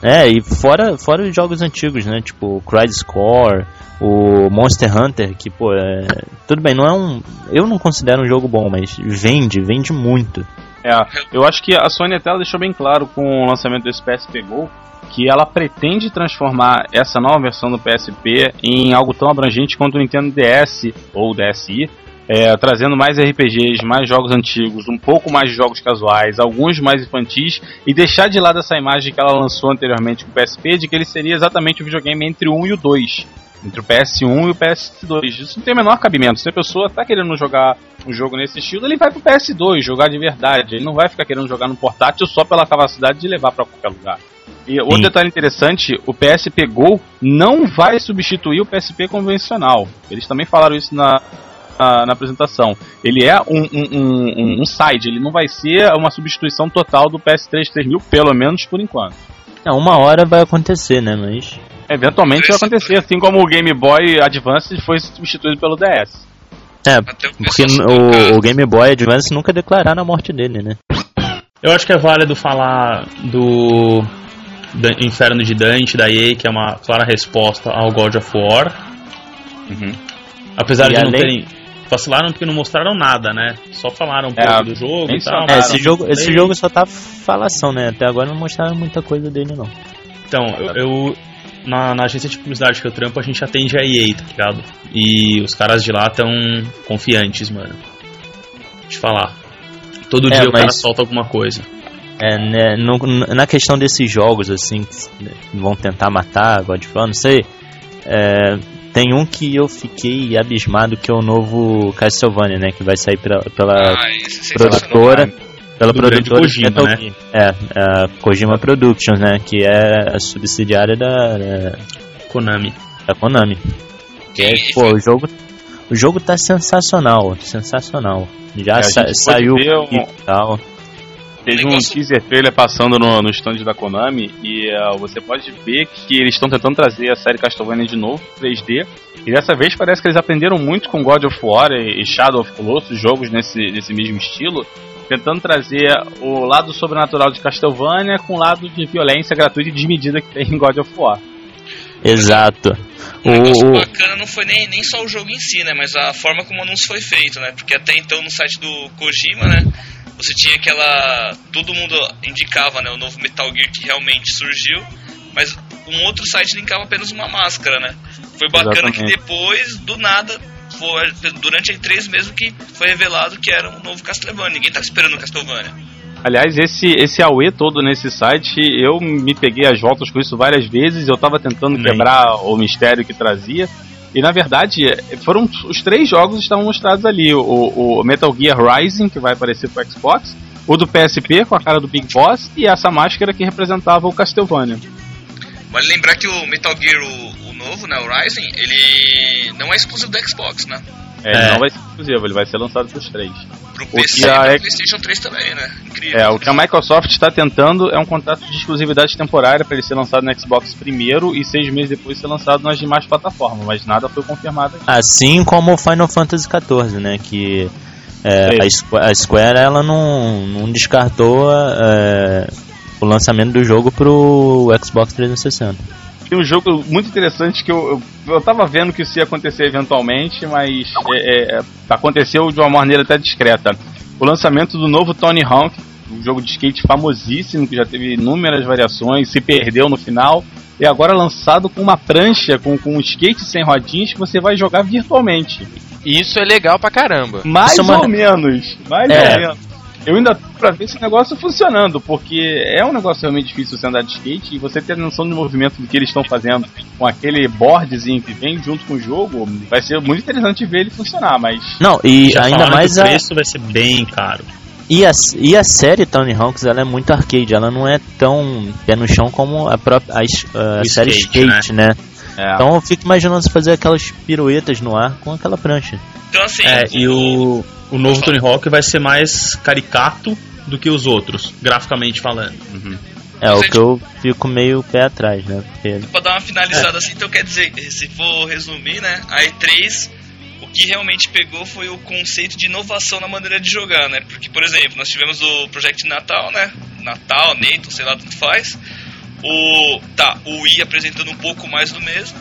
É, e fora, fora os jogos antigos, né? Tipo o Crisis Core, o Monster Hunter, que, pô, é... tudo bem, não é um. Eu não considero um jogo bom, mas vende, vende muito. É, eu acho que a Sony até deixou bem claro com o lançamento desse PSP Go que ela pretende transformar essa nova versão do PSP em algo tão abrangente quanto o Nintendo DS ou DSi, é, trazendo mais RPGs, mais jogos antigos, um pouco mais de jogos casuais, alguns mais infantis, e deixar de lado essa imagem que ela lançou anteriormente com o PSP de que ele seria exatamente o videogame entre o 1 e o 2. Entre o PS1 e o PS2. Isso não tem o menor cabimento. Se a pessoa está querendo jogar um jogo nesse estilo, ele vai pro PS2 jogar de verdade. Ele não vai ficar querendo jogar no portátil só pela capacidade de levar para qualquer lugar. E outro Sim. detalhe interessante, o PSP Go não vai substituir o PSP convencional. Eles também falaram isso na, na, na apresentação. Ele é um, um, um, um, side, ele não vai ser uma substituição total do PS3 3000, pelo menos por enquanto. É, uma hora vai acontecer, né, mas... Eventualmente vai acontecer, assim como o Game Boy Advance foi substituído pelo DS. É, porque o, o Game Boy Advance nunca declararam a morte dele, né? Eu acho que é válido falar do Inferno de Dante da EA, que é uma clara resposta ao God of War. Uhum. Apesar e de não terem. Vacilaram porque não mostraram nada, né? Só falaram um é, pouco do jogo e tal. É, esse jogo, esse jogo só tá falação, né? Até agora não mostraram muita coisa dele, não. Então, eu, eu na, na, agência de publicidade que eu trampo, a gente atende a EA, tá ligado? E os caras de lá tão confiantes, mano. Deixa eu falar. Todo é, dia mas... o cara solta alguma coisa. É, né, no, na questão desses jogos, assim, que vão tentar matar God of War, não sei. É, tem um que eu fiquei abismado, que é o novo Castlevania, né? Que vai sair pela, pela ah, produtora. Pela Do produtora Kojima, Metal né? Gear. É, a Kojima Productions, né? Que é a subsidiária da, da Konami. Da Konami. Que é, pô, o jogo, o jogo tá sensacional, sensacional. Já é, sa saiu um... e tal. Teve um teaser trailer passando no, no stand da Konami e uh, você pode ver que eles estão tentando trazer a série Castlevania de novo 3D. E dessa vez parece que eles aprenderam muito com God of War e Shadow of Colossus, jogos nesse, nesse mesmo estilo, tentando trazer o lado sobrenatural de Castlevania com o lado de violência gratuita e desmedida que tem em God of War. Exato. O negócio o... bacana não foi nem, nem só o jogo em si, né? Mas a forma como o anúncio foi feito, né? Porque até então no site do Kojima, né? você tinha aquela. Todo mundo indicava né, o novo Metal Gear que realmente surgiu, mas um outro site linkava apenas uma máscara, né? Foi bacana Exatamente. que depois, do nada, foi, durante a E3 mesmo que foi revelado que era um novo Castlevania. Ninguém tá esperando o Castlevania. Aliás, esse, esse AUE todo nesse site, eu me peguei as voltas com isso várias vezes, eu tava tentando quebrar o mistério que trazia. E na verdade, foram os três jogos estavam mostrados ali: o, o Metal Gear Rising, que vai aparecer pro Xbox, o do PSP com a cara do Big Boss e essa máscara que representava o Castlevania. Vale lembrar que o Metal Gear, o novo, né, o Rising, ele não é exclusivo do Xbox, né? É, ele é. não vai ser exclusivo, ele vai ser lançado pros três. Pro PC e a... pro PlayStation 3 também, né? Incrível. É, o que a Microsoft está tentando é um contrato de exclusividade temporária para ele ser lançado no Xbox primeiro e seis meses depois ser lançado nas demais plataformas, mas nada foi confirmado. Aqui. Assim como o Final Fantasy XIV, né? Que é, a, Square, a, Square, ela não, não descartou é, o lançamento do jogo pro Xbox 360 tem um jogo muito interessante que eu, eu, eu tava vendo que isso ia acontecer eventualmente, mas é, é, aconteceu de uma maneira até discreta. O lançamento do novo Tony Hawk, um jogo de skate famosíssimo que já teve inúmeras variações, se perdeu no final. e agora lançado com uma prancha, com, com um skate sem rodinhas que você vai jogar virtualmente. Isso é legal pra caramba. Mais Isso é uma- ou menos, mais É. ou menos. Eu ainda tô pra ver esse negócio funcionando, porque é um negócio realmente difícil você andar de skate e você ter noção do movimento do que eles estão fazendo com aquele boardzinho que vem junto com o jogo, vai ser muito interessante ver ele funcionar, mas Não, e Já ainda mais o a, preço vai ser bem caro. e a, e a série Tony Hawks, ela é muito arcade, ela não é tão pé no chão como a própria a, es- a O série skate, Skate, né? É. Então eu fico imaginando você fazer aquelas piruetas no ar com aquela prancha. Então, assim, É, e o, o novo Tony Hawk vai ser mais caricato do que os outros, graficamente falando. É o Gente- que eu fico meio pé atrás, né? Porque pra dar uma finalizada assim, então quer dizer, se for resumir, né, a E3, o que realmente pegou foi o conceito de inovação na maneira de jogar, né? Porque, por exemplo, nós tivemos o Project Natal, né? Natal, Nathan, sei lá, tanto faz. O, tá, o Wii apresentando um pouco mais do mesmo.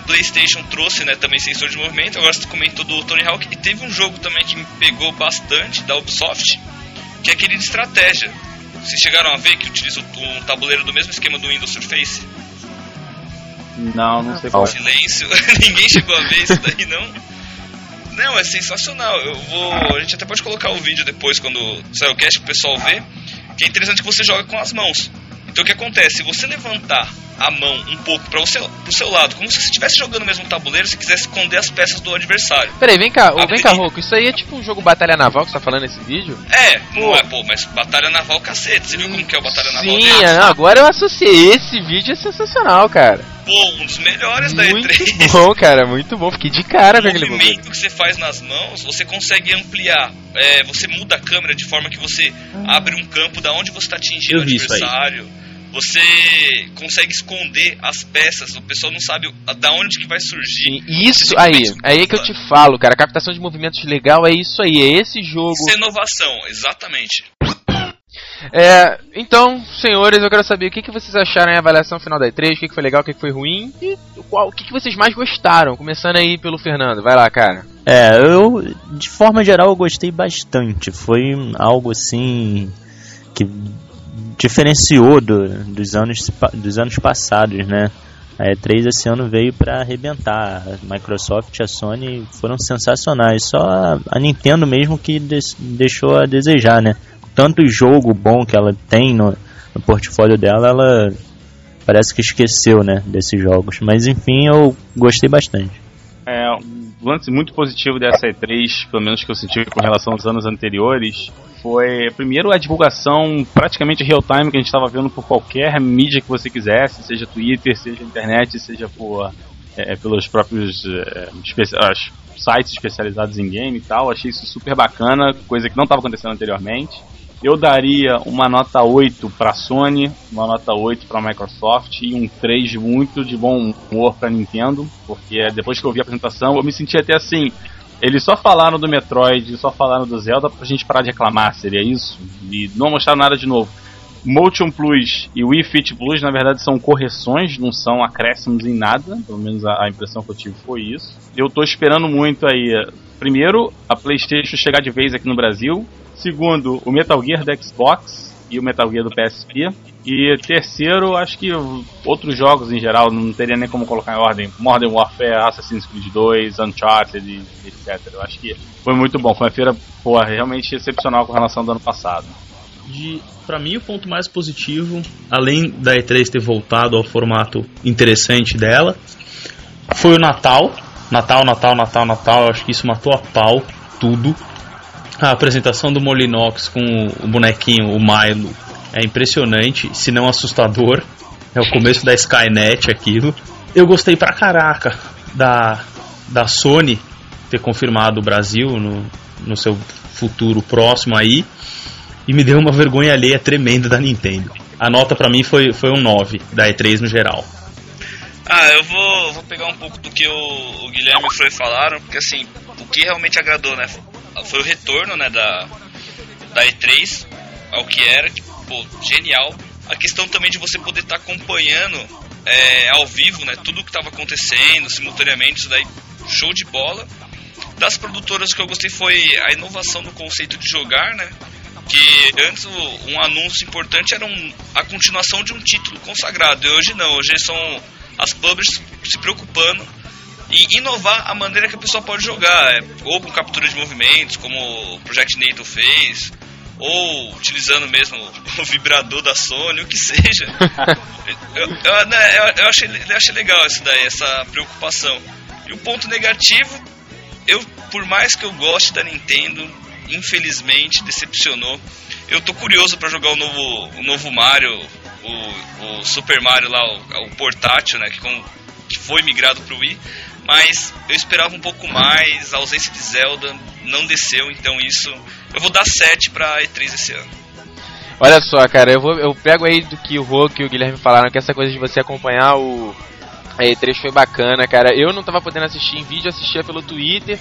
O PlayStation trouxe, né, também sensor de movimento. Agora você comentou do Tony Hawk. E teve um jogo também que me pegou bastante, da Ubisoft, que é aquele de estratégia. Vocês chegaram a ver que utiliza um tabuleiro do mesmo esquema do Windows Surface? Não, não sei qual é. Silêncio. Ninguém chegou a ver isso daí, não? Não, é sensacional. Eu vou. A gente até pode colocar o vídeo depois quando sair o cast pro pessoal ver. Que é interessante que você joga com as mãos. Então o que acontece? Se você levantar a mão um pouco para você pro seu lado, como se você estivesse jogando o mesmo tabuleiro, se quisesse esconder as peças do adversário. Peraí, vem cá, ô, vem cá. Roco. Isso aí é tipo um jogo Batalha Naval que você tá falando nesse vídeo? É, não é, pô, mas batalha naval cacete. Você viu como que é o batalha naval? Sim, é, não, agora eu associei. Esse vídeo é sensacional, cara. Pô, um dos melhores da Muito E3. bom, cara, muito bom. Fiquei de cara com o aquele movimento que você faz nas mãos, você consegue ampliar. É, você muda a câmera de forma que você abre um campo da onde você está atingindo Eu o adversário. Você consegue esconder as peças. O pessoal não sabe da onde que vai surgir. E Isso aí, aí é que eu te falo, cara. A captação de movimentos legal é isso aí, é esse jogo. Isso é inovação, exatamente. É, então, senhores, eu quero saber o que, que vocês acharam em avaliação final da E3, o que, que foi legal, o que, que foi ruim e qual, o que, que vocês mais gostaram. Começando aí pelo Fernando, vai lá, cara. É, eu, de forma geral, eu gostei bastante. Foi algo assim que diferenciou do- dos, anos, dos anos passados, né? A E3 esse ano veio para arrebentar. A Microsoft e a Sony foram sensacionais. Só a, Nintendo mesmo que deixou a desejar, né? Tanto jogo bom que ela tem no, no portfólio dela, ela parece que esqueceu, né? Desses jogos. Mas enfim, eu gostei bastante. É, um lance muito positivo dessa E3, pelo menos que eu senti com relação aos anos anteriores, foi primeiro a divulgação praticamente real time que a gente estava vendo por qualquer mídia que você quisesse, seja Twitter, seja internet, seja por é, pelos próprios é, sites especializados em game e tal. Achei isso super bacana, coisa que não estava acontecendo anteriormente. Eu daria uma nota 8 para Sony, uma nota 8 para Microsoft e um 3 muito de bom humor para Nintendo, porque depois que eu vi a apresentação eu me senti até assim. Eles só falaram do Metroid, só falaram do Zelda pra gente parar de reclamar, seria isso? E não mostraram nada de novo. Motion Plus e Wii Fit Plus, na verdade, são correções, não são acréscimos em nada. Pelo menos a, a impressão que eu tive foi isso. Eu tô esperando muito aí, primeiro, a PlayStation chegar de vez aqui no Brasil. Segundo, o Metal Gear da Xbox e o Metal Gear do PSP. E terceiro, acho que outros jogos em geral, não teria nem como colocar em ordem. Modern Warfare, Assassin's Creed 2, Uncharted, etc. Eu acho que foi muito bom. Foi uma feira, porra, realmente excepcional com relação ao do ano passado. De, pra mim, o ponto mais positivo, além da E3 ter voltado ao formato interessante dela, foi o Natal. Natal, Natal, Natal, Natal. Eu acho que isso matou a pau tudo. A apresentação do Molinox com o bonequinho, o Milo, é impressionante, se não assustador. É o começo da Skynet aquilo. Eu gostei pra caraca da, da Sony ter confirmado o Brasil no, no seu futuro próximo aí. E me deu uma vergonha alheia tremenda da Nintendo. A nota pra mim foi, foi um 9 da E3 no geral. Ah, eu vou, vou pegar um pouco do que o, o Guilherme e o falaram, porque assim, o que realmente agradou, né? Foi o retorno, né, da, da E3 ao que era, que, pô, genial. A questão também de você poder estar acompanhando é, ao vivo, né, tudo o que estava acontecendo simultaneamente, isso daí, show de bola. Das produtoras, que eu gostei foi a inovação no conceito de jogar, né? Porque antes um anúncio importante era um, a continuação de um título consagrado. E hoje não, hoje são as publishers se preocupando em inovar a maneira que a pessoa pode jogar. É, ou com captura de movimentos, como o Project NATO fez, ou utilizando mesmo o vibrador da Sony, o que seja. eu, eu, né, eu, eu, achei, eu achei legal isso daí, essa preocupação. E o ponto negativo, eu por mais que eu goste da Nintendo, infelizmente decepcionou. Eu tô curioso para jogar o novo, o novo Mario, o, o Super Mario lá, o, o portátil, né, que, com, que foi migrado pro Wii, mas eu esperava um pouco mais, a ausência de Zelda não desceu, então isso eu vou dar 7 pra E3 esse ano. Olha só, cara, eu, vou, eu pego aí do que o Rock e o Guilherme falaram, que essa coisa de você acompanhar o a E3 foi bacana, cara. Eu não tava podendo assistir em vídeo, assistia pelo Twitter.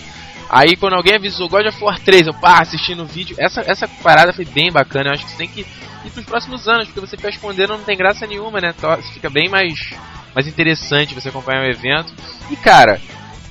Aí quando alguém avisou God of War 3, eu pá, assistindo o vídeo. Essa, essa parada foi bem bacana. Eu acho que você tem que ir pros próximos anos, porque você ficar escondendo não tem graça nenhuma, né? Fica bem mais, mais interessante você acompanhar o evento. E cara,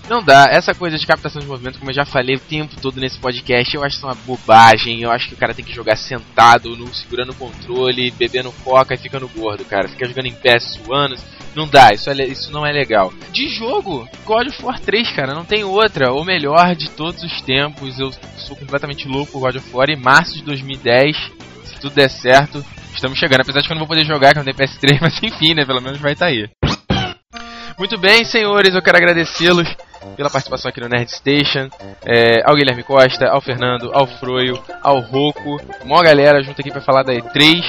não dá. Essa coisa de captação de movimento, como eu já falei o tempo todo nesse podcast, eu acho isso uma bobagem. Eu acho que o cara tem que jogar sentado, no, segurando o controle, bebendo coca e ficando gordo, cara. Fica jogando em pé, suando. Não dá, isso, é, isso não é legal. De jogo, God of War 3, cara, não tem outra. O melhor de todos os tempos. Eu sou completamente louco por God of War. E março de 2010, se tudo der certo, estamos chegando. Apesar de que eu não vou poder jogar, que não tem PS3, mas enfim, né? Pelo menos vai estar tá aí. Muito bem, senhores, eu quero agradecê-los pela participação aqui no Nerd Station, é, ao Guilherme Costa, ao Fernando, ao Froio, ao Roco, uma galera junto aqui para falar da E3.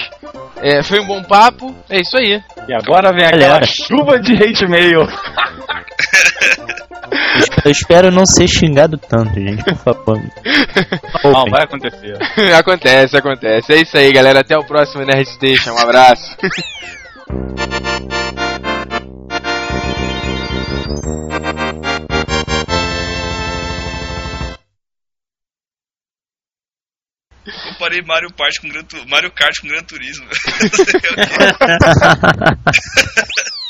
É, foi um bom papo, é isso aí. E agora vem aquela chuva de hate mail. Eu espero não ser xingado tanto, gente, por favor. Não, vai acontecer. acontece, acontece. É isso aí, galera. Até o próximo Nerd Station. Um abraço. comparei Mario Kart com Gran, Mario Kart com Gran Turismo.